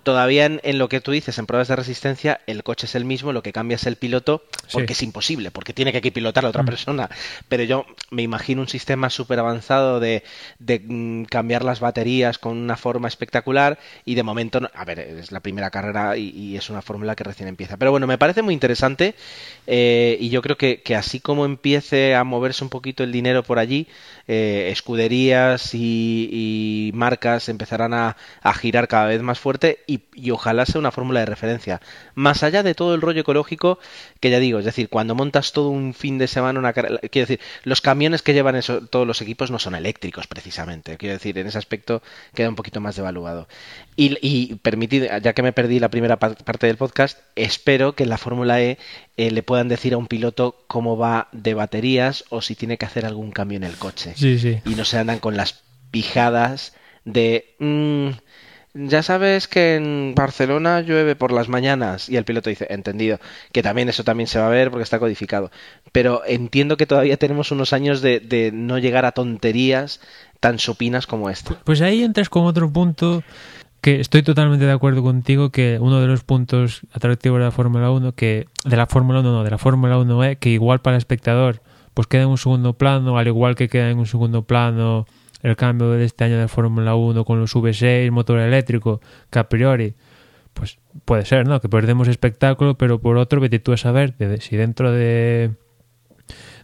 todavía en, lo que tú dices, en pruebas de resistencia, el coche es el mismo, lo que cambia es el piloto, porque es imposible, porque tiene que pilotar a otra mm. persona. Pero yo me imagino un sistema súper avanzado de, mm, cambiar las baterías con una forma espectacular y de momento, a ver, es la primera carrera y, es una fórmula que recién empieza. Pero bueno, me parece muy interesante eh, y yo creo que, así como empiece a moverse un poquito el dinero por allí, eh, escuderías y, marcas empezarán a, a girar cada vez más fuerte y, ojalá sea una fórmula de referencia. Más allá de todo el rollo ecológico, que ya digo, es decir, cuando montas todo un fin de semana una quiero decir, los camiones que llevan eso, todos los equipos no son eléctricos precisamente, quiero decir, en ese aspecto queda un poquito más devaluado. Y, y permitid, ya que me perdí la primera parte del podcast, espero que en la Fórmula E eh, le puedan decir a un piloto cómo va de baterías o si tiene que hacer algún cambio en el coche. Y no se andan con las pijadas de... Mm, ya sabes que en Barcelona llueve por las mañanas y el piloto dice, entendido, que también eso también se va a ver porque está codificado. Pero entiendo que todavía tenemos unos años de, no llegar a tonterías tan supinas como esta. Pues ahí entras con otro punto que estoy totalmente de acuerdo contigo que uno de los puntos atractivos de la Fórmula 1 que de la Fórmula 1 no, de la Fórmula 1 es que igual para el espectador pues queda en un segundo plano, al igual que queda en un segundo plano el cambio de este año de Fórmula 1 con los V6, motor eléctrico, que a priori, pues puede ser, ¿no? Que perdemos espectáculo, pero por otro, vete tú a saber si dentro de,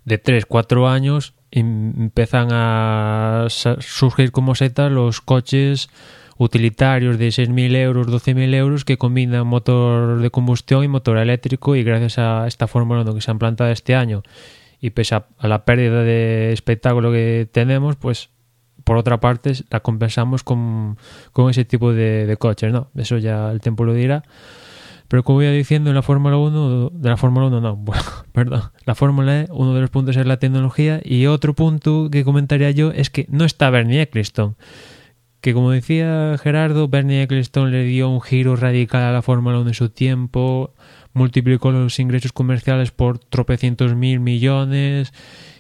de 3, 4 años empiezan a surgir como setas los coches utilitarios de 6.000 euros, 12.000 euros que combinan motor de combustión y motor eléctrico y gracias a esta Fórmula 1 que se han plantado este año y pese a, la pérdida de espectáculo que tenemos, pues por otra parte la compensamos con, con ese tipo de, coches, ¿no? Eso ya el tiempo lo dirá. Pero como iba diciendo, en la Fórmula 1, de la Fórmula 1 no, bueno, perdón, la Fórmula E, uno de los puntos es la tecnología y otro punto que comentaría yo es que no está Bernie Eccleston. Que como decía Gerardo, Bernie Eccleston le dio un giro radical a la Fórmula 1 en su tiempo, multiplicó los ingresos comerciales por tropecientos mil millones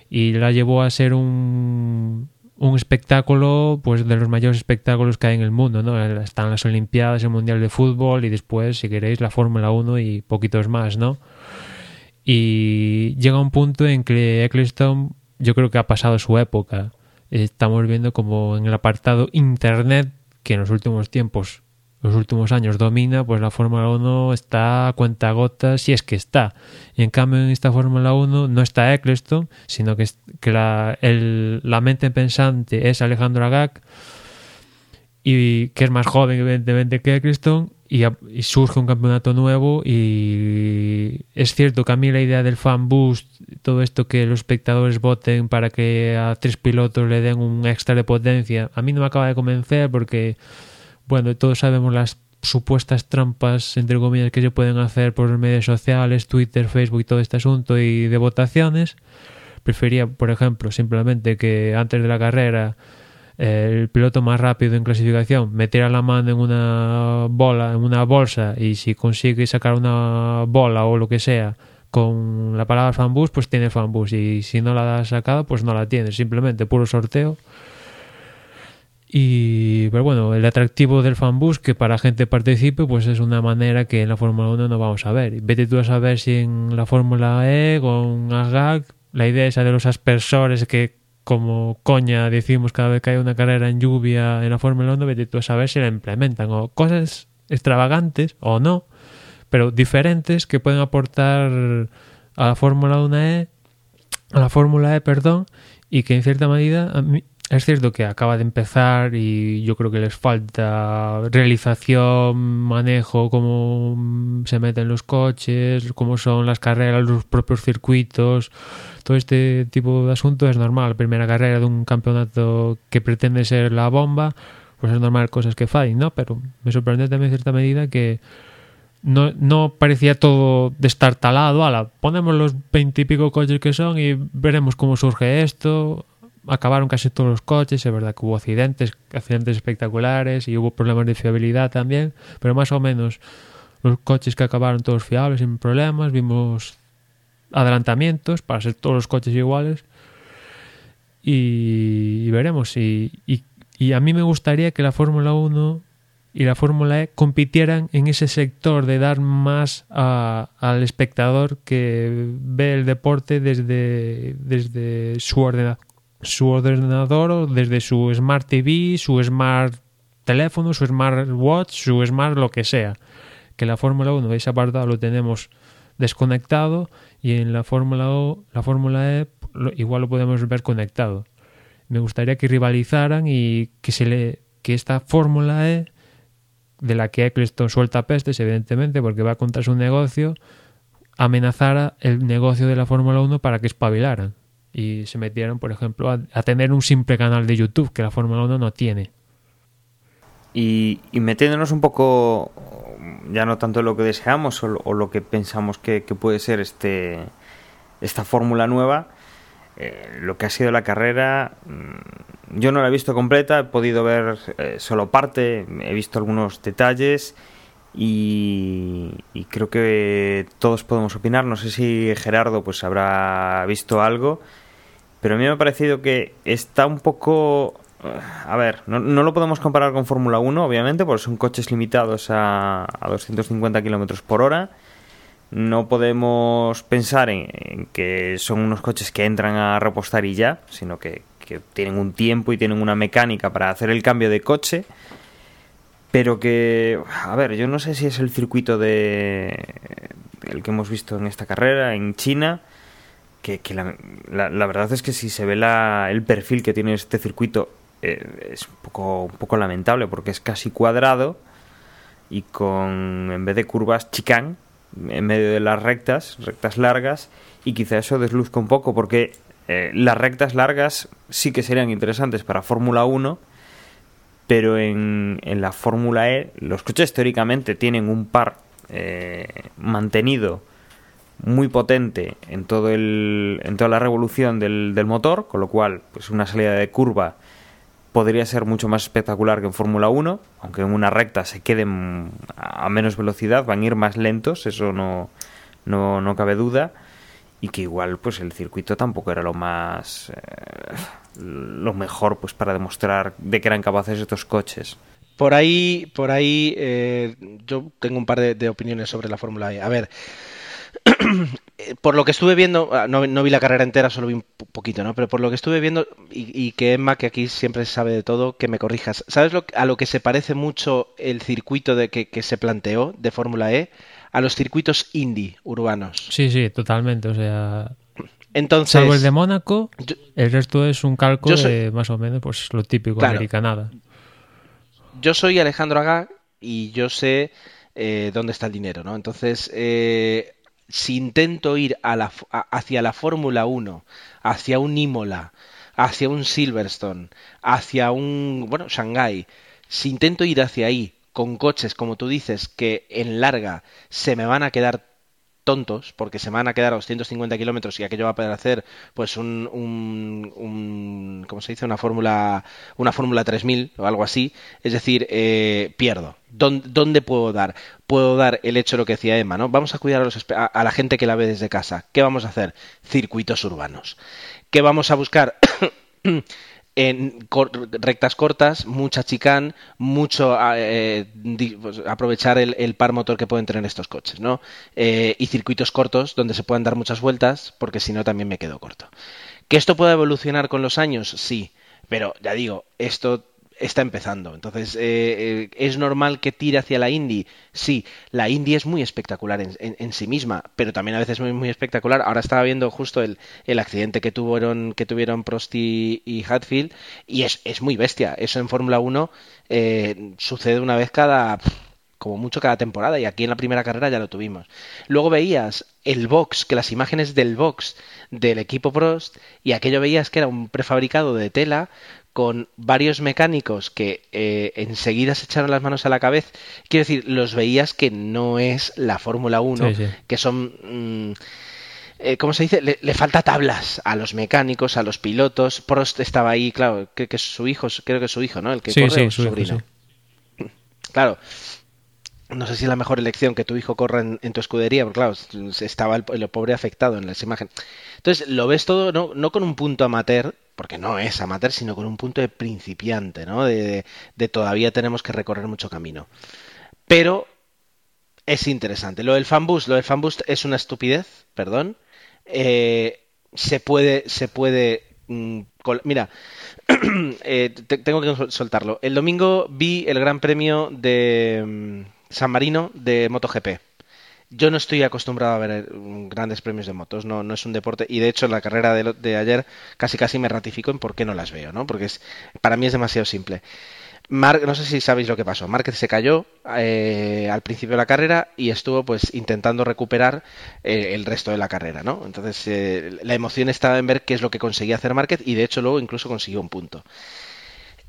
y la llevó a ser un, un espectáculo pues de los mayores espectáculos que hay en el mundo, ¿no? Están las Olimpiadas, el Mundial de Fútbol y después, si queréis, la Fórmula 1 y poquitos más, ¿no? Y llega un punto en que Eccleston yo creo que ha pasado su época. Estamos viendo como en el apartado Internet, que en los últimos tiempos los últimos años domina, pues la Fórmula 1 está a cuenta gotas, si es que está. Y en cambio en esta Fórmula 1 no está Eccleston, sino que, que la, el, la mente pensante es Alejandro Agag, y que es más joven evidentemente que Eccleston, y, y, surge un campeonato nuevo y es cierto que a mí la idea del fan boost, todo esto que los espectadores voten para que a tres pilotos le den un extra de potencia, a mí no me acaba de convencer porque bueno, todos sabemos las supuestas trampas, entre comillas, que se pueden hacer por medios sociales, Twitter, Facebook y todo este asunto y de votaciones. Prefería, por ejemplo, simplemente que antes de la carrera el piloto más rápido en clasificación metiera la mano en una bola, en una bolsa y si consigue sacar una bola o lo que sea con la palabra fanbus, pues tiene fanbus. Y si no la ha sacado, pues no la tiene, simplemente puro sorteo. Y pero bueno, el atractivo del fanbus que para gente participe, pues es una manera que en la Fórmula 1 no vamos a ver. Vete tú a saber si en la Fórmula E con AGAG la idea esa de los aspersores que como coña decimos cada vez que hay una carrera en lluvia en la Fórmula 1, vete saber si la implementan o cosas extravagantes o no, pero diferentes que pueden aportar a la Fórmula 1 E a la Fórmula E, perdón, y que en cierta medida es cierto que acaba de empezar y yo creo que les falta realización, manejo, cómo se meten los coches, cómo son las carreras, los propios circuitos, todo este tipo de asuntos es normal. Primera carrera de un campeonato que pretende ser la bomba, pues es normal cosas que fallen, ¿no? Pero me sorprende también en cierta medida que no, no parecía todo de estar talado. Ala, ponemos los veintipico coches que son y veremos cómo surge esto acabaron casi todos los coches, es verdad que hubo accidentes, accidentes espectaculares y hubo problemas de fiabilidad también, pero más o menos los coches que acabaron todos fiables sin problemas, vimos adelantamientos para ser todos los coches iguales y, veremos y, y, a mí me gustaría que la Fórmula 1 y la Fórmula E compitieran en ese sector de dar más al espectador que ve el deporte desde, desde su ordenador su ordenador desde su Smart TV, su Smart teléfono, su Smart Watch, su Smart lo que sea. Que la Fórmula 1, ese apartado lo tenemos desconectado y en la Fórmula O, la Fórmula E igual lo podemos ver conectado. Me gustaría que rivalizaran y que se le que esta Fórmula E de la que Eccleston suelta pestes evidentemente porque va contra su negocio amenazara el negocio de la Fórmula 1 para que espabilaran y se metieron, por ejemplo, a, tener un simple canal de YouTube que la Fórmula 1 no tiene. Y, metiéndonos un poco, ya no tanto en lo que deseamos o, lo que pensamos que, puede ser este esta fórmula nueva, eh, lo que ha sido la carrera, mm, yo no la he visto completa, he podido ver eh, solo parte, he visto algunos detalles y, y, creo que todos podemos opinar. No sé si Gerardo pues habrá visto algo pero a mí me ha parecido que está un poco... A ver, no, lo podemos comparar con Fórmula 1, obviamente, porque son coches limitados a, a 250 kilómetros por hora. No podemos pensar en, que son unos coches que entran a repostar y ya, sino que, que tienen un tiempo y tienen una mecánica para hacer el cambio de coche. Pero que, a ver, yo no sé si es el circuito de el que hemos visto en esta carrera en China que, la, la, verdad es que si se ve la, el perfil que tiene este circuito eh, es un poco, lamentable porque es casi cuadrado y con en vez de curvas chicán en medio de las rectas, rectas largas y quizá eso desluzca un poco porque eh, las rectas largas sí que serían interesantes para Fórmula 1 pero en, en la Fórmula E los coches teóricamente tienen un par eh, mantenido muy potente en todo el en toda la revolución del, del motor, con lo cual pues una salida de curva podría ser mucho más espectacular que en Fórmula 1, aunque en una recta se queden a menos velocidad, van a ir más lentos, eso no, no, no cabe duda, y que igual pues el circuito tampoco era lo más eh, lo mejor pues para demostrar de que eran capaces estos coches. Por ahí, por ahí, eh, yo tengo un par de, de opiniones sobre la Fórmula E. A ver, por lo que estuve viendo, ah, no, vi la carrera entera, solo vi un poquito, ¿no? Pero por lo que estuve viendo, y, que Emma, que aquí siempre sabe de todo, que me corrijas. ¿Sabes lo, a lo que se parece mucho el circuito de que, se planteó de Fórmula E? A los circuitos indie urbanos. Sí, sí, totalmente. O sea. Entonces. Salvo el de Mónaco, el resto es un cálculo de más o menos pues lo típico americanada. Yo soy Alejandro Agag y yo sé eh, dónde está el dinero, ¿no? Entonces, eh, si intento ir hacia la Fórmula 1, hacia un Imola, hacia un Silverstone, hacia un, bueno, Shanghai, si intento ir hacia ahí con coches, como tú dices, que en larga se me van a quedar tontos, porque se van a quedar a 250 kilómetros y aquello va a poder hacer, pues, un, un, ¿cómo se dice? Una fórmula, una fórmula 3000 o algo así. Es decir, eh, pierdo. ¿Dónde, puedo dar? Puedo dar el hecho de lo que decía Emma, ¿no? Vamos a cuidar a, a la gente que la ve desde casa. ¿Qué vamos a hacer? Circuitos urbanos. ¿Qué vamos a buscar? en rectas cortas, mucha chicán, mucho eh, pues, aprovechar el, par motor que pueden tener estos coches, ¿no? Eh, y circuitos cortos donde se puedan dar muchas vueltas, porque si no también me quedo corto. ¿Que esto pueda evolucionar con los años? Sí, pero ya digo, esto está empezando. Entonces, eh, eh, ¿es normal que tire hacia la indie? Sí, la indie es muy espectacular en, en, sí misma, pero también a veces muy, muy espectacular. Ahora estaba viendo justo el, el accidente que tuvieron, que tuvieron Prost y, y Hatfield, y es, es, muy bestia. Eso en Fórmula 1 eh, sucede una vez cada como mucho cada temporada y aquí en la primera carrera ya lo tuvimos. Luego veías el box, que las imágenes del box del equipo Prost y aquello veías que era un prefabricado de tela con varios mecánicos que eh, enseguida se echaron las manos a la cabeza. Quiero decir, los veías que no es la Fórmula 1, que son... Mm, eh, ¿Cómo se dice? Le, falta tablas a los mecánicos, a los pilotos. Prost estaba ahí, claro, que, que es su hijo, creo que es su hijo, ¿no? El que corre, su sobrino. Claro, no sé si es la mejor elección que tu hijo corra en, tu escudería, porque claro, estaba el, pobre afectado en esa imagen. Entonces, lo ves todo no, no, con un punto amateur, porque no es amateur, sino con un punto de principiante, ¿no? De, todavía tenemos que recorrer mucho camino. Pero es interesante. Lo del fanboost, lo del fanboost es una estupidez, perdón. Eh, se puede, se puede mm, Mira, eh, tengo que soltarlo. El domingo vi el Gran Premio de mm, San Marino de MotoGP. Yo no estoy acostumbrado a ver eh, grandes premios de motos, no, no es un deporte y de hecho en la carrera de, ayer casi casi me ratifico en por qué no las veo, ¿no? Porque es, para mí es demasiado simple. no sé si sabéis lo que pasó. Márquez se cayó eh, al principio de la carrera y estuvo pues intentando recuperar eh, el resto de la carrera, ¿no? Entonces la emoción estaba en ver qué es lo que conseguía hacer Márquez y de hecho luego incluso consiguió un punto.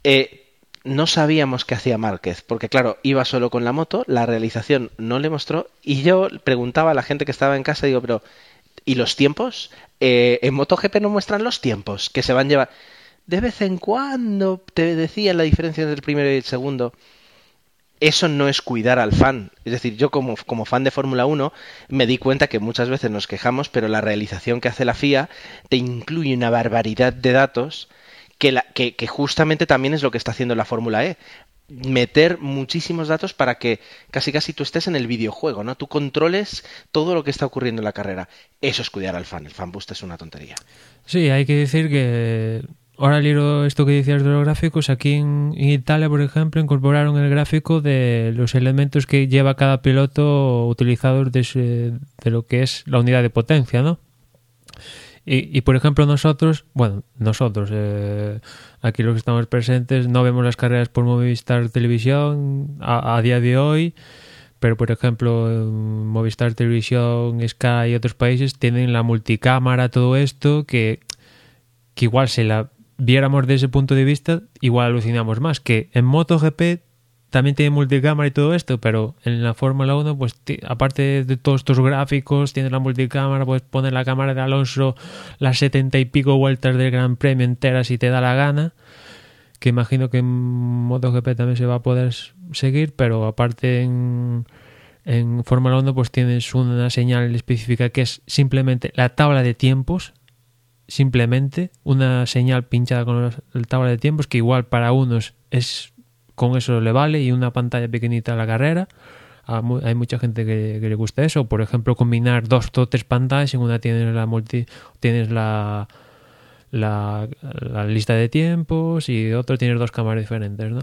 Eh, no sabíamos qué hacía Márquez, porque claro, iba solo con la moto, la realización no le mostró, y yo preguntaba a la gente que estaba en casa, digo, pero, ¿y los tiempos? Eh, en MotoGP no muestran los tiempos que se van a llevar. De vez en cuando te decían la diferencia entre el primero y el segundo. Eso no es cuidar al fan. Es decir, yo como, como fan de Fórmula 1 me di cuenta que muchas veces nos quejamos, pero la realización que hace la FIA te incluye una barbaridad de datos que, la, que, justamente también es lo que está haciendo la Fórmula E meter muchísimos datos para que casi casi tú estés en el videojuego, ¿no? Tú controles todo lo que está ocurriendo en la carrera. Eso es cuidar al fan. El fan boost es una tontería. Sí, hay que decir que ahora libro esto que decías de los gráficos, aquí en, Italia, por ejemplo, incorporaron el gráfico de los elementos que lleva cada piloto utilizados de, de lo que es la unidad de potencia, ¿no? Y, por ejemplo, nosotros, bueno, nosotros, eh, aquí los que estamos presentes, no vemos las carreras por Movistar Televisión a, día de hoy, pero por ejemplo, Movistar Televisión, Sky y otros países tienen la multicámara, todo esto, que, que igual si la viéramos desde ese punto de vista, igual alucinamos más, que en MotoGP también tiene multicámara y todo esto, pero en la Fórmula 1, pues aparte de todos estos gráficos, tiene la multicámara, puedes poner la cámara de Alonso las setenta y pico vueltas del Gran Premio entera si te da la gana, que imagino que en MotoGP también se va a poder seguir, pero aparte en, en Fórmula 1 pues tienes una señal específica que es simplemente la tabla de tiempos, simplemente una señal pinchada con la tabla de tiempos que igual para unos es con eso le vale y una pantalla pequeñita a la carrera. Hay mucha gente que, le gusta eso. Por ejemplo, combinar dos o tres pantallas. En una tienes la multi, tienes la, la, lista de tiempos y otro tienes dos cámaras diferentes, ¿no?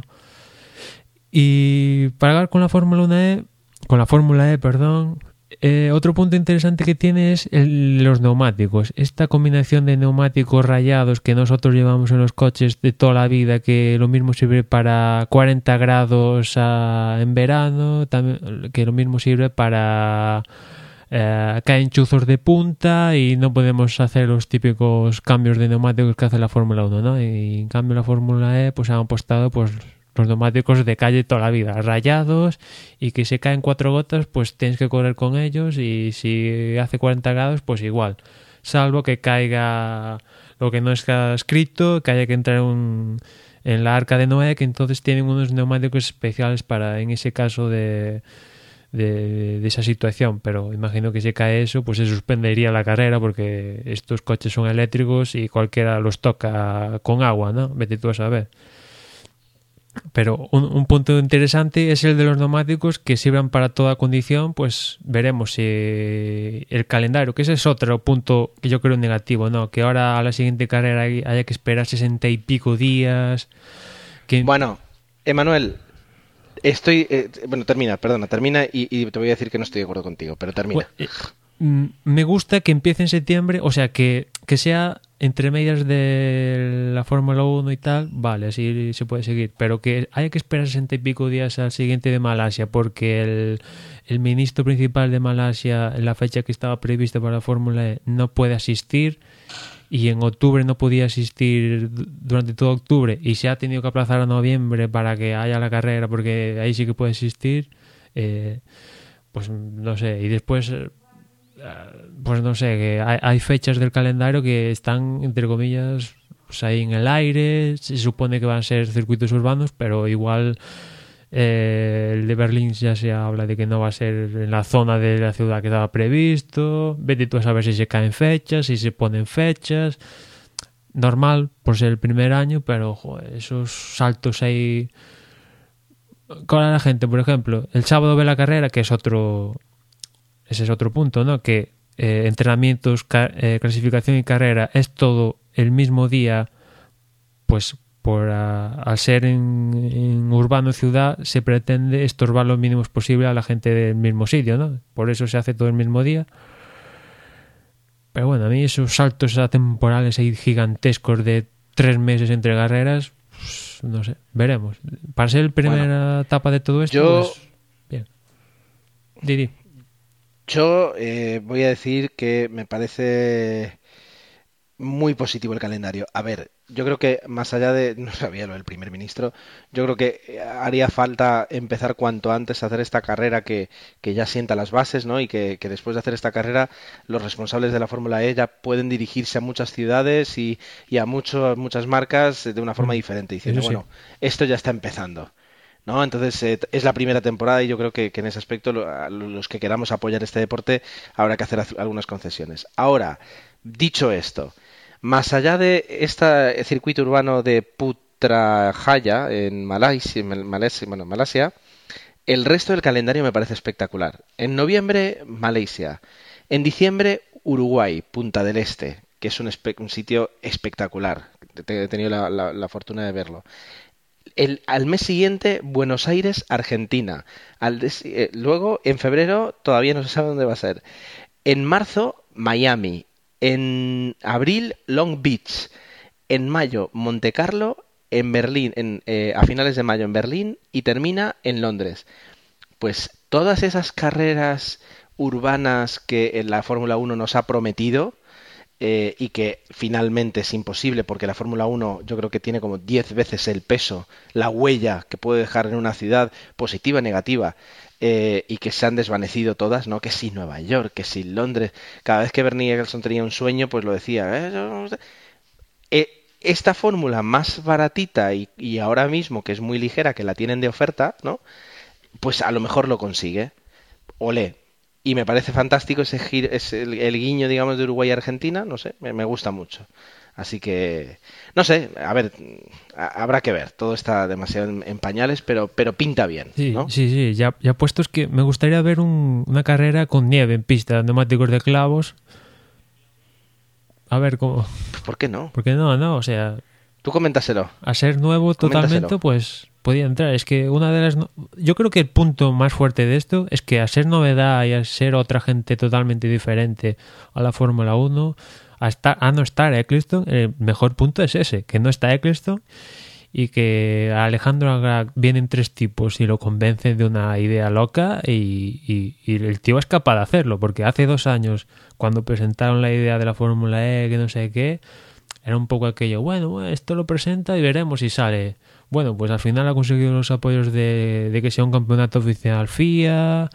Y para hablar con la Fórmula 1 E, con la Fórmula E, perdón, eh, otro punto interesante que tiene es los neumáticos. Esta combinación de neumáticos rayados que nosotros llevamos en los coches de toda la vida, que lo mismo sirve para 40 grados ah, en verano, que lo mismo sirve para eh, caen chuzos de punta y no podemos hacer los típicos cambios de neumáticos que hace la Fórmula 1, ¿no? Y en cambio la Fórmula E pues han apostado pues los neumáticos de calle toda la vida, rayados y que se caen cuatro gotas, pues tienes que correr con ellos y si hace 40 grados, pues igual. Salvo que caiga lo que no está escrito, que haya que entrar un, en la arca de Noé, que entonces tienen unos neumáticos especiales para, en ese caso de, de, de, esa situación. Pero imagino que si cae eso, pues se suspendería la carrera porque estos coches son eléctricos y cualquiera los toca con agua, ¿no? Vete tú a saber. Pero un, punto interesante es el de los neumáticos que sirvan para toda condición, pues veremos si el calendario, que ese es otro punto que yo creo negativo, ¿no? Que ahora a la siguiente carrera haya que esperar sesenta y pico días que... Bueno, Emanuel, estoy... eh, bueno, termina, perdona, termina y, y te voy a decir que no estoy de acuerdo contigo, pero termina. Pues, eh, mm, me gusta que empiece en septiembre, o sea, que, que sea entre medias de la Fórmula 1 y tal, vale, así se puede seguir, pero que haya que esperar 60 y pico días al siguiente de Malasia, porque el, el ministro principal de Malasia, en la fecha que estaba prevista para la Fórmula E, no puede asistir y en octubre no podía asistir du- durante todo octubre y se ha tenido que aplazar a noviembre para que haya la carrera porque ahí sí que puede asistir eh, pues no sé y después pues no sé que hay, hay fechas del calendario que están entre comillas pues ahí en el aire se supone que van a ser circuitos urbanos pero igual eh, el de Berlín ya se habla de que no va a ser en la zona de la ciudad que estaba previsto. Vete tú a saber si se caen fechas, si se ponen fechas. Normal por ser el primer año, pero esos saltos ahí. Con la gente, por ejemplo, el sábado ve la carrera, que es otro. Ese es otro punto, ¿no? Que eh, entrenamientos, eh, clasificación y carrera es todo el mismo día, pues por al ser en, en urbano ciudad se pretende estorbar lo mínimo posible a la gente del mismo sitio, ¿no? Por eso se hace todo el mismo día. Pero bueno, a mí esos saltos atemporales ahí gigantescos de tres meses entre carreras, pues, no sé, veremos. Para ser la primera etapa de todo esto, yo- pues, bien. Didi. Yo eh, voy a decir que me parece muy positivo el calendario. A ver, yo creo que más allá de, no sabía lo del primer ministro, yo creo que eh, haría falta empezar cuanto antes a hacer esta carrera que, que ya sienta las bases, ¿no? Y que, que después de hacer esta carrera los responsables de la Fórmula E ya pueden dirigirse a muchas ciudades y, y a mucho- muchas marcas de una forma diferente, diciendo, sí. bueno, esto ya está empezando. ¿No? Entonces eh, es la primera temporada y yo creo que, en ese aspecto lo- los que queramos apoyar este deporte habrá que hacer algunas concesiones. Ahora, dicho esto, más allá de este circuito urbano de Putrajaya en Malasia, en Malasia, bueno, Malasia, el resto del calendario me parece espectacular. En noviembre, Malasia. En diciembre, Uruguay, Punta del Este, que es un, sitio espectacular. He tenido la fortuna de verlo el, al mes siguiente Buenos Aires, Argentina. Eh, luego, en febrero, todavía no se sabe dónde va a ser. En marzo, Miami. En abril, Long Beach. En mayo, Monte Carlo. En Berlín, en, eh, a finales de mayo en Berlín. Y termina en Londres. Pues todas esas carreras urbanas que en la Fórmula 1 nos ha prometido, eh, y que finalmente es imposible porque la Fórmula 1 yo creo que tiene como 10 veces el peso, la huella que puede dejar en una ciudad positiva, negativa, eh, y que se han desvanecido todas, ¿no? Que si Nueva York, que si Londres, cada vez que Bernie Eccleston tenía un sueño, pues lo decía, "Eh, esta fórmula más baratita y, y ahora mismo que es muy ligera, que la tienen de oferta, ¿no? Pues a lo mejor lo consigue. Olé. Y me parece fantástico ese giro, ese- el, el guiño, digamos, de Uruguay a Argentina, no sé, me, me gusta mucho. Así que, no sé, a ver, a- habrá que ver. Todo está demasiado en, en pañales, pero, pero pinta bien, Sí, ¿no? sí, sí, ya, ya puestos que me gustaría ver un- una carrera con nieve en pista, neumáticos de clavos. A ver cómo. ¿Por qué no? Porque no, no, o sea, Tú coméntaselo. a ser nuevo totalmente, Coméntaselo. pues podía entrar. Es que una de las. Yo creo que el punto más fuerte de esto es que a ser novedad y a ser otra gente totalmente diferente a la Fórmula 1, a, estar, a no estar Eccleston, el mejor punto es ese, que no está Eccleston y que a Alejandro Agag vienen tres tipos y lo convencen de una idea loca y, y- y el tío es capaz de hacerlo, porque hace dos años, cuando presentaron la idea de la Fórmula E, que no sé qué, era un poco aquello, bueno, esto lo presenta y veremos si sale. Bueno, pues al final ha conseguido los apoyos de, de que sea un campeonato oficial FIA,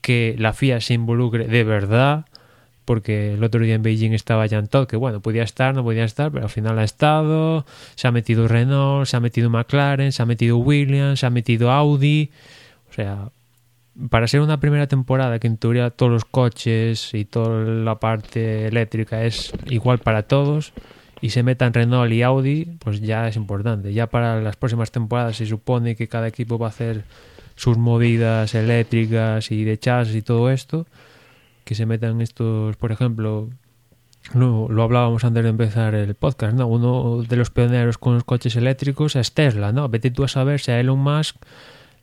que la FIA se involucre de verdad, porque el otro día en Beijing estaba Jan Todt, que bueno, podía estar, no podía estar, pero al final ha estado, se ha metido Renault, se ha metido McLaren, se ha metido Williams, se ha metido Audi, o sea, para ser una primera temporada que en teoría todos los coches y toda la parte eléctrica es igual para todos y se metan Renault y Audi, pues ya es importante. Ya para las próximas temporadas se supone que cada equipo va a hacer sus movidas eléctricas y de chasis y todo esto, que se metan estos, por ejemplo, lo, lo, hablábamos antes de empezar el podcast, ¿no? Uno de los pioneros con los coches eléctricos es Tesla, ¿no? Vete tú a saber si a Elon Musk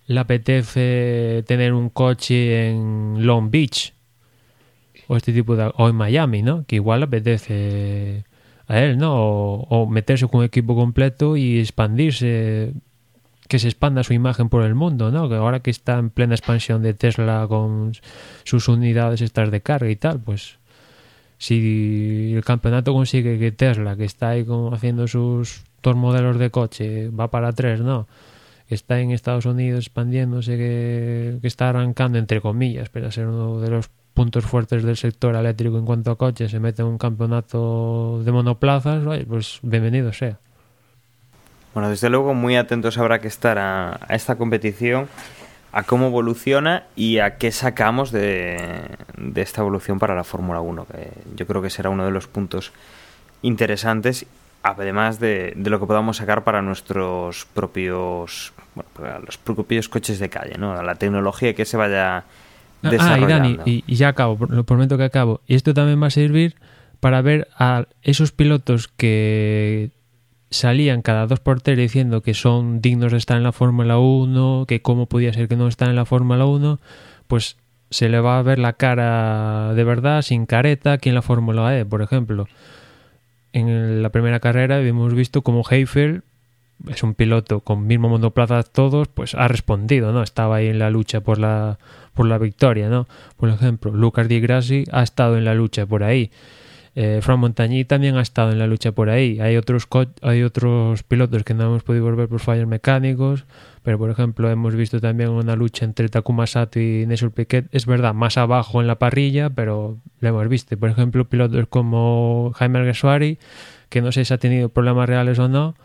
le apetece tener un coche en Long Beach o este tipo de o en Miami, ¿no? Que igual le apetece a él, ¿no? O, o meterse con un equipo completo y expandirse que se expanda su imagen por el mundo, ¿no? Que ahora que está en plena expansión de Tesla con sus unidades estas de carga y tal, pues si el campeonato consigue que Tesla, que está ahí haciendo sus dos modelos de coche, va para tres, ¿no? Está en Estados Unidos expandiéndose, que, que está arrancando, entre comillas, pero a ser uno de los puntos fuertes del sector eléctrico en cuanto a coches, se mete en un campeonato de monoplazas, pues bienvenido sea. Bueno, desde luego muy atentos habrá que estar a, a esta competición, a cómo evoluciona y a qué sacamos de, de esta evolución para la Fórmula 1, que yo creo que será uno de los puntos interesantes, además de, de lo que podamos sacar para nuestros propios, los propios coches de calle, ¿no? La tecnología que se vaya Ah, y Dani, y, y, ya acabo, lo prometo que acabo. Y esto también va a servir para ver a esos pilotos que salían cada dos por tres diciendo que son dignos de estar en la Fórmula 1, que cómo podía ser que no están en la Fórmula 1, pues se le va a ver la cara de verdad, sin careta, aquí en la Fórmula E, por ejemplo. En la primera carrera hemos visto como Heifel es un piloto con mismo monoplaza todos, pues ha respondido, ¿no? Estaba ahí en la lucha por la por la victoria, ¿no? Por ejemplo, Lucas Di Grassi ha estado en la lucha por ahí. Eh, Fran Montagny también ha estado en la lucha por ahí. Hay otros hay otros pilotos que no hemos podido ver por fallos mecánicos, pero por ejemplo hemos visto también una lucha entre Takuma Sato y Nelson Piquet. Es verdad, más abajo en la parrilla, pero lo hemos visto. Por ejemplo, pilotos como Jaime Alguersuari, que no sé si ha tenido problemas reales o no,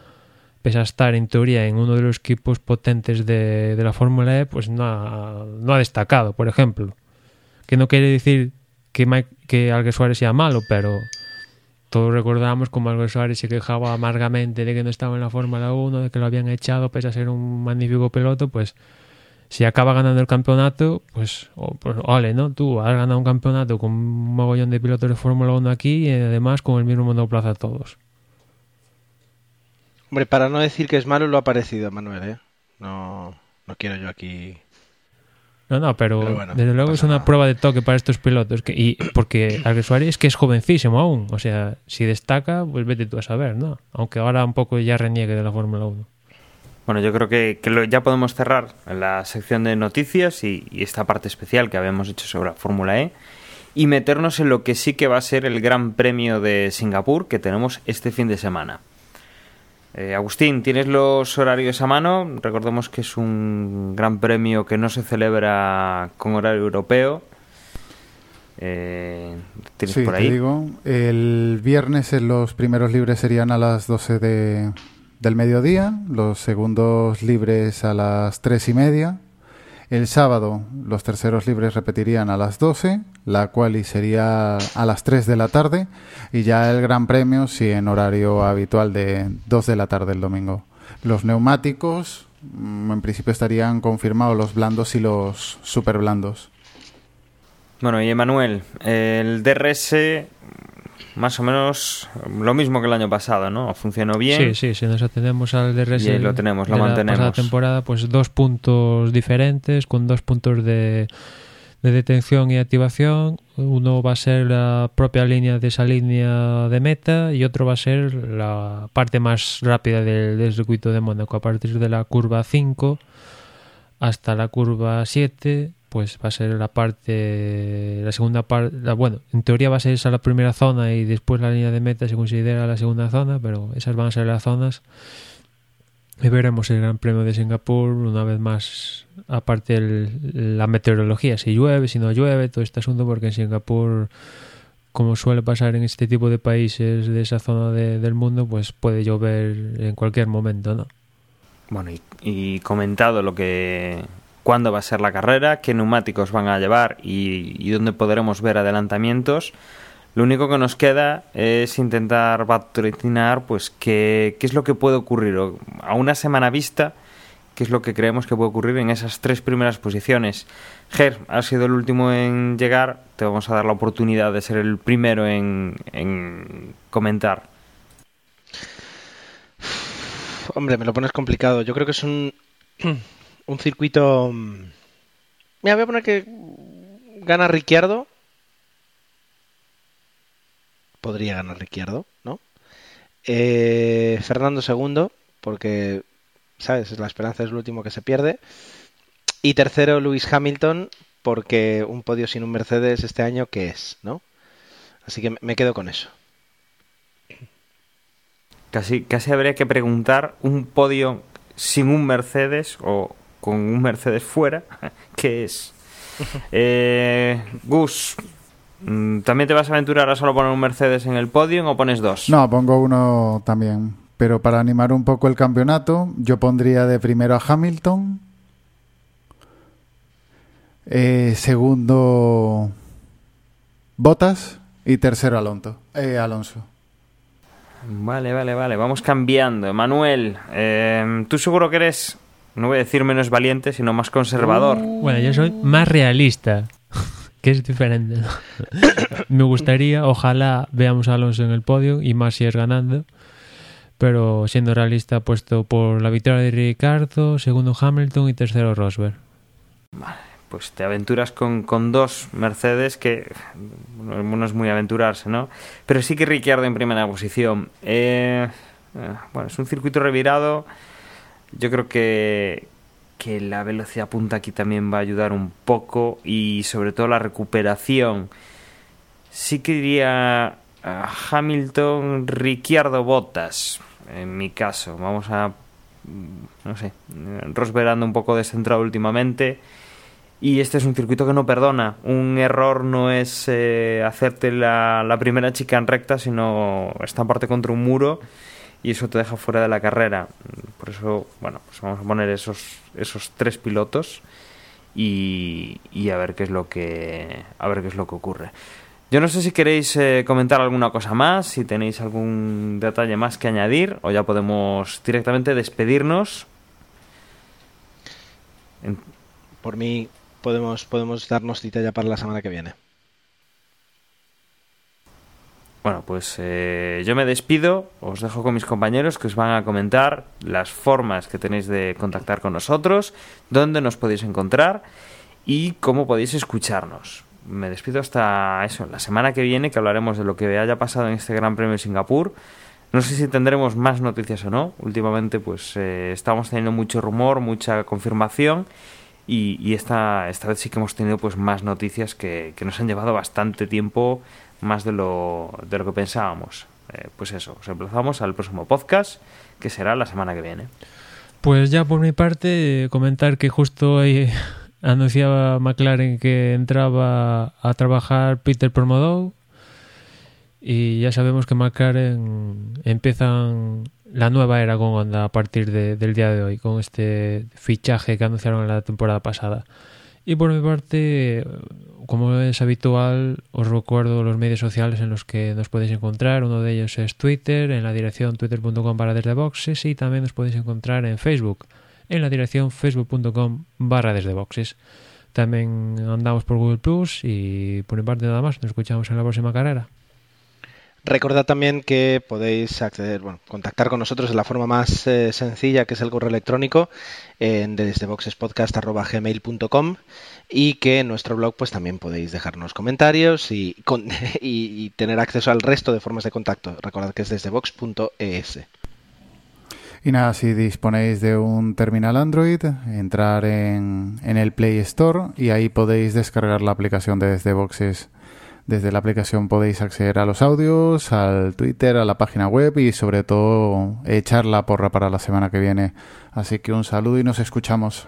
pese a estar en teoría en uno de los equipos potentes de, de la Fórmula E, pues no ha, no ha destacado, por ejemplo. Que no quiere decir que, Mike, que Alguer Suárez sea malo, pero todos recordamos como Alguer Suárez se quejaba amargamente de que no estaba en la Fórmula 1, de que lo habían echado pese a ser un magnífico piloto, pues si acaba ganando el campeonato, pues, oh, pues ole, ¿no? Tú has ganado un campeonato con un mogollón de pilotos de Fórmula 1 aquí y además con el mismo monoplaza todos. Hombre, para no decir que es malo, lo ha parecido, Manuel, ¿eh? No, no quiero yo aquí. No, no, pero, pero bueno, desde luego es una nada. prueba de toque para estos pilotos. Que, y porque Alguersuari es que es jovencísimo aún. O sea, si destaca, pues vete tú a saber, ¿no? Aunque ahora un poco ya reniegue de la Fórmula 1. Bueno, yo creo que, que lo, ya podemos cerrar la sección de noticias y, y esta parte especial que habíamos hecho sobre la Fórmula E y meternos en lo que sí que va a ser el Gran Premio de Singapur que tenemos este fin de semana. Eh, Agustín, ¿tienes los horarios a mano? Recordemos que es un gran premio que no se celebra con horario europeo. Eh, ¿Tienes sí, por ahí? Te digo, el viernes los primeros libres serían a las 12 de, del mediodía, los segundos libres a las 3 y media. El sábado los terceros libres repetirían a las 12, la cual sería a las 3 de la tarde y ya el Gran Premio sí en horario habitual de 2 de la tarde el domingo. Los neumáticos en principio estarían confirmados los blandos y los super blandos. Bueno, y Emanuel, el DRS más o menos lo mismo que el año pasado, ¿no? Funcionó bien. Sí, sí, si nos atendemos al DRS y lo tenemos, lo de mantenemos. La temporada, pues dos puntos diferentes, con dos puntos de, de detención y activación. Uno va a ser la propia línea de esa línea de meta y otro va a ser la parte más rápida del, del circuito de Mónaco, a partir de la curva 5 hasta la curva 7 pues va a ser la parte, la segunda parte, bueno, en teoría va a ser esa la primera zona y después la línea de meta se considera la segunda zona, pero esas van a ser las zonas. Y veremos el Gran Premio de Singapur una vez más, aparte el, la meteorología, si llueve, si no llueve, todo este asunto, porque en Singapur, como suele pasar en este tipo de países de esa zona de, del mundo, pues puede llover en cualquier momento, ¿no? Bueno, y, y comentado lo que cuándo va a ser la carrera, qué neumáticos van a llevar y, dónde podremos ver adelantamientos. Lo único que nos queda es intentar vaticiniar pues qué, qué es lo que puede ocurrir a una semana vista, qué es lo que creemos que puede ocurrir en esas tres primeras posiciones. Ger, has sido el último en llegar, te vamos a dar la oportunidad de ser el primero en, en comentar. Hombre, me lo pones complicado. Yo creo que es un, un circuito... Mira, voy a poner que gana Ricciardo. Podría ganar Ricciardo, ¿no? Eh, Fernando segundo, porque, ¿sabes? La esperanza es lo último que se pierde. Y tercero, Lewis Hamilton, porque un podio sin un Mercedes este año, ¿qué es? ¿No? Así que me quedo con eso. Casi, casi habría que preguntar un podio sin un Mercedes o con un Mercedes fuera, ¿qué es? Eh, Gus, mm, ¿también te vas a aventurar a solo poner un Mercedes en el podio o pones dos? No, pongo uno también. Pero para animar un poco el campeonato, yo pondría de primero a Hamilton. Eh, segundo, Botas. Y tercero, Alonso. Eh, Alonso. Vale, vale, vale. Vamos cambiando. Manuel, eh, tú seguro que eres, no voy a decir menos valiente, sino más conservador. Bueno, yo soy más realista, que es diferente. Me gustaría, ojalá veamos a Alonso en el podio y más si es ganando. Pero siendo realista, puesto por la victoria de Ricardo, segundo Hamilton y tercero Rosberg. Vale pues te aventuras con, con, dos Mercedes que no es muy aventurarse, ¿no? Pero sí que Ricciardo en primera posición. Eh, eh, bueno, es un circuito revirado. Yo creo que, que la velocidad punta aquí también va a ayudar un poco y sobre todo la recuperación. Sí que diría Hamilton, Ricciardo, Bottas, en mi caso. Vamos a, no sé, Rosberg un poco descentrado últimamente y este es un circuito que no perdona. Un error no es eh, hacerte la, la, primera chica en recta, sino estamparte contra un muro y eso te deja fuera de la carrera. Por eso, bueno, pues vamos a poner esos, esos tres pilotos y, y, a ver qué es lo que a ver qué es lo que ocurre. Yo no sé si queréis eh, comentar alguna cosa más, si tenéis algún detalle más que añadir, o ya podemos directamente despedirnos. Por mí, podemos, podemos darnos cita ya para la semana que viene. Bueno, pues eh, yo me despido, os dejo con mis compañeros que os van a comentar las formas que tenéis de contactar con nosotros, dónde nos podéis encontrar y cómo podéis escucharnos. Me despido hasta eso, la semana que viene que hablaremos de lo que haya pasado en este Gran Premio de Singapur. No sé si tendremos más noticias o no. Últimamente pues eh, estamos teniendo mucho rumor, mucha confirmación y, y, esta, esta vez sí que hemos tenido pues más noticias que, que nos han llevado bastante tiempo, más de lo, de lo que pensábamos. Eh, pues eso, os emplazamos al próximo podcast, que será la semana que viene. Pues ya por mi parte, comentar que justo hoy anunciaba McLaren que entraba a trabajar Peter Promodow y ya sabemos que McLaren empiezan la nueva era con Honda a partir de, del día de hoy, con este fichaje que anunciaron en la temporada pasada. Y por mi parte, como es habitual, os recuerdo los medios sociales en los que nos podéis encontrar. Uno de ellos es Twitter, en la dirección twitter.com barra desde boxes, y también nos podéis encontrar en Facebook, en la dirección facebook.com barra desde boxes. También andamos por Google Plus y por mi parte nada más. Nos escuchamos en la próxima carrera. Recordad también que podéis acceder, bueno, contactar con nosotros de la forma más eh, sencilla, que es el correo electrónico, en desde boxespodcast.gmail.com y que en nuestro blog pues también podéis dejarnos comentarios y, tener acceso al resto de formas de contacto. Recordad que es desde box.es. Y nada, si disponéis de un terminal Android, entrar en, en el Play Store y ahí podéis descargar la aplicación de Desde Boxes desde la aplicación podéis acceder a los audios, al Twitter, a la página web y sobre todo echar la porra para la semana que viene. Así que un saludo y nos escuchamos.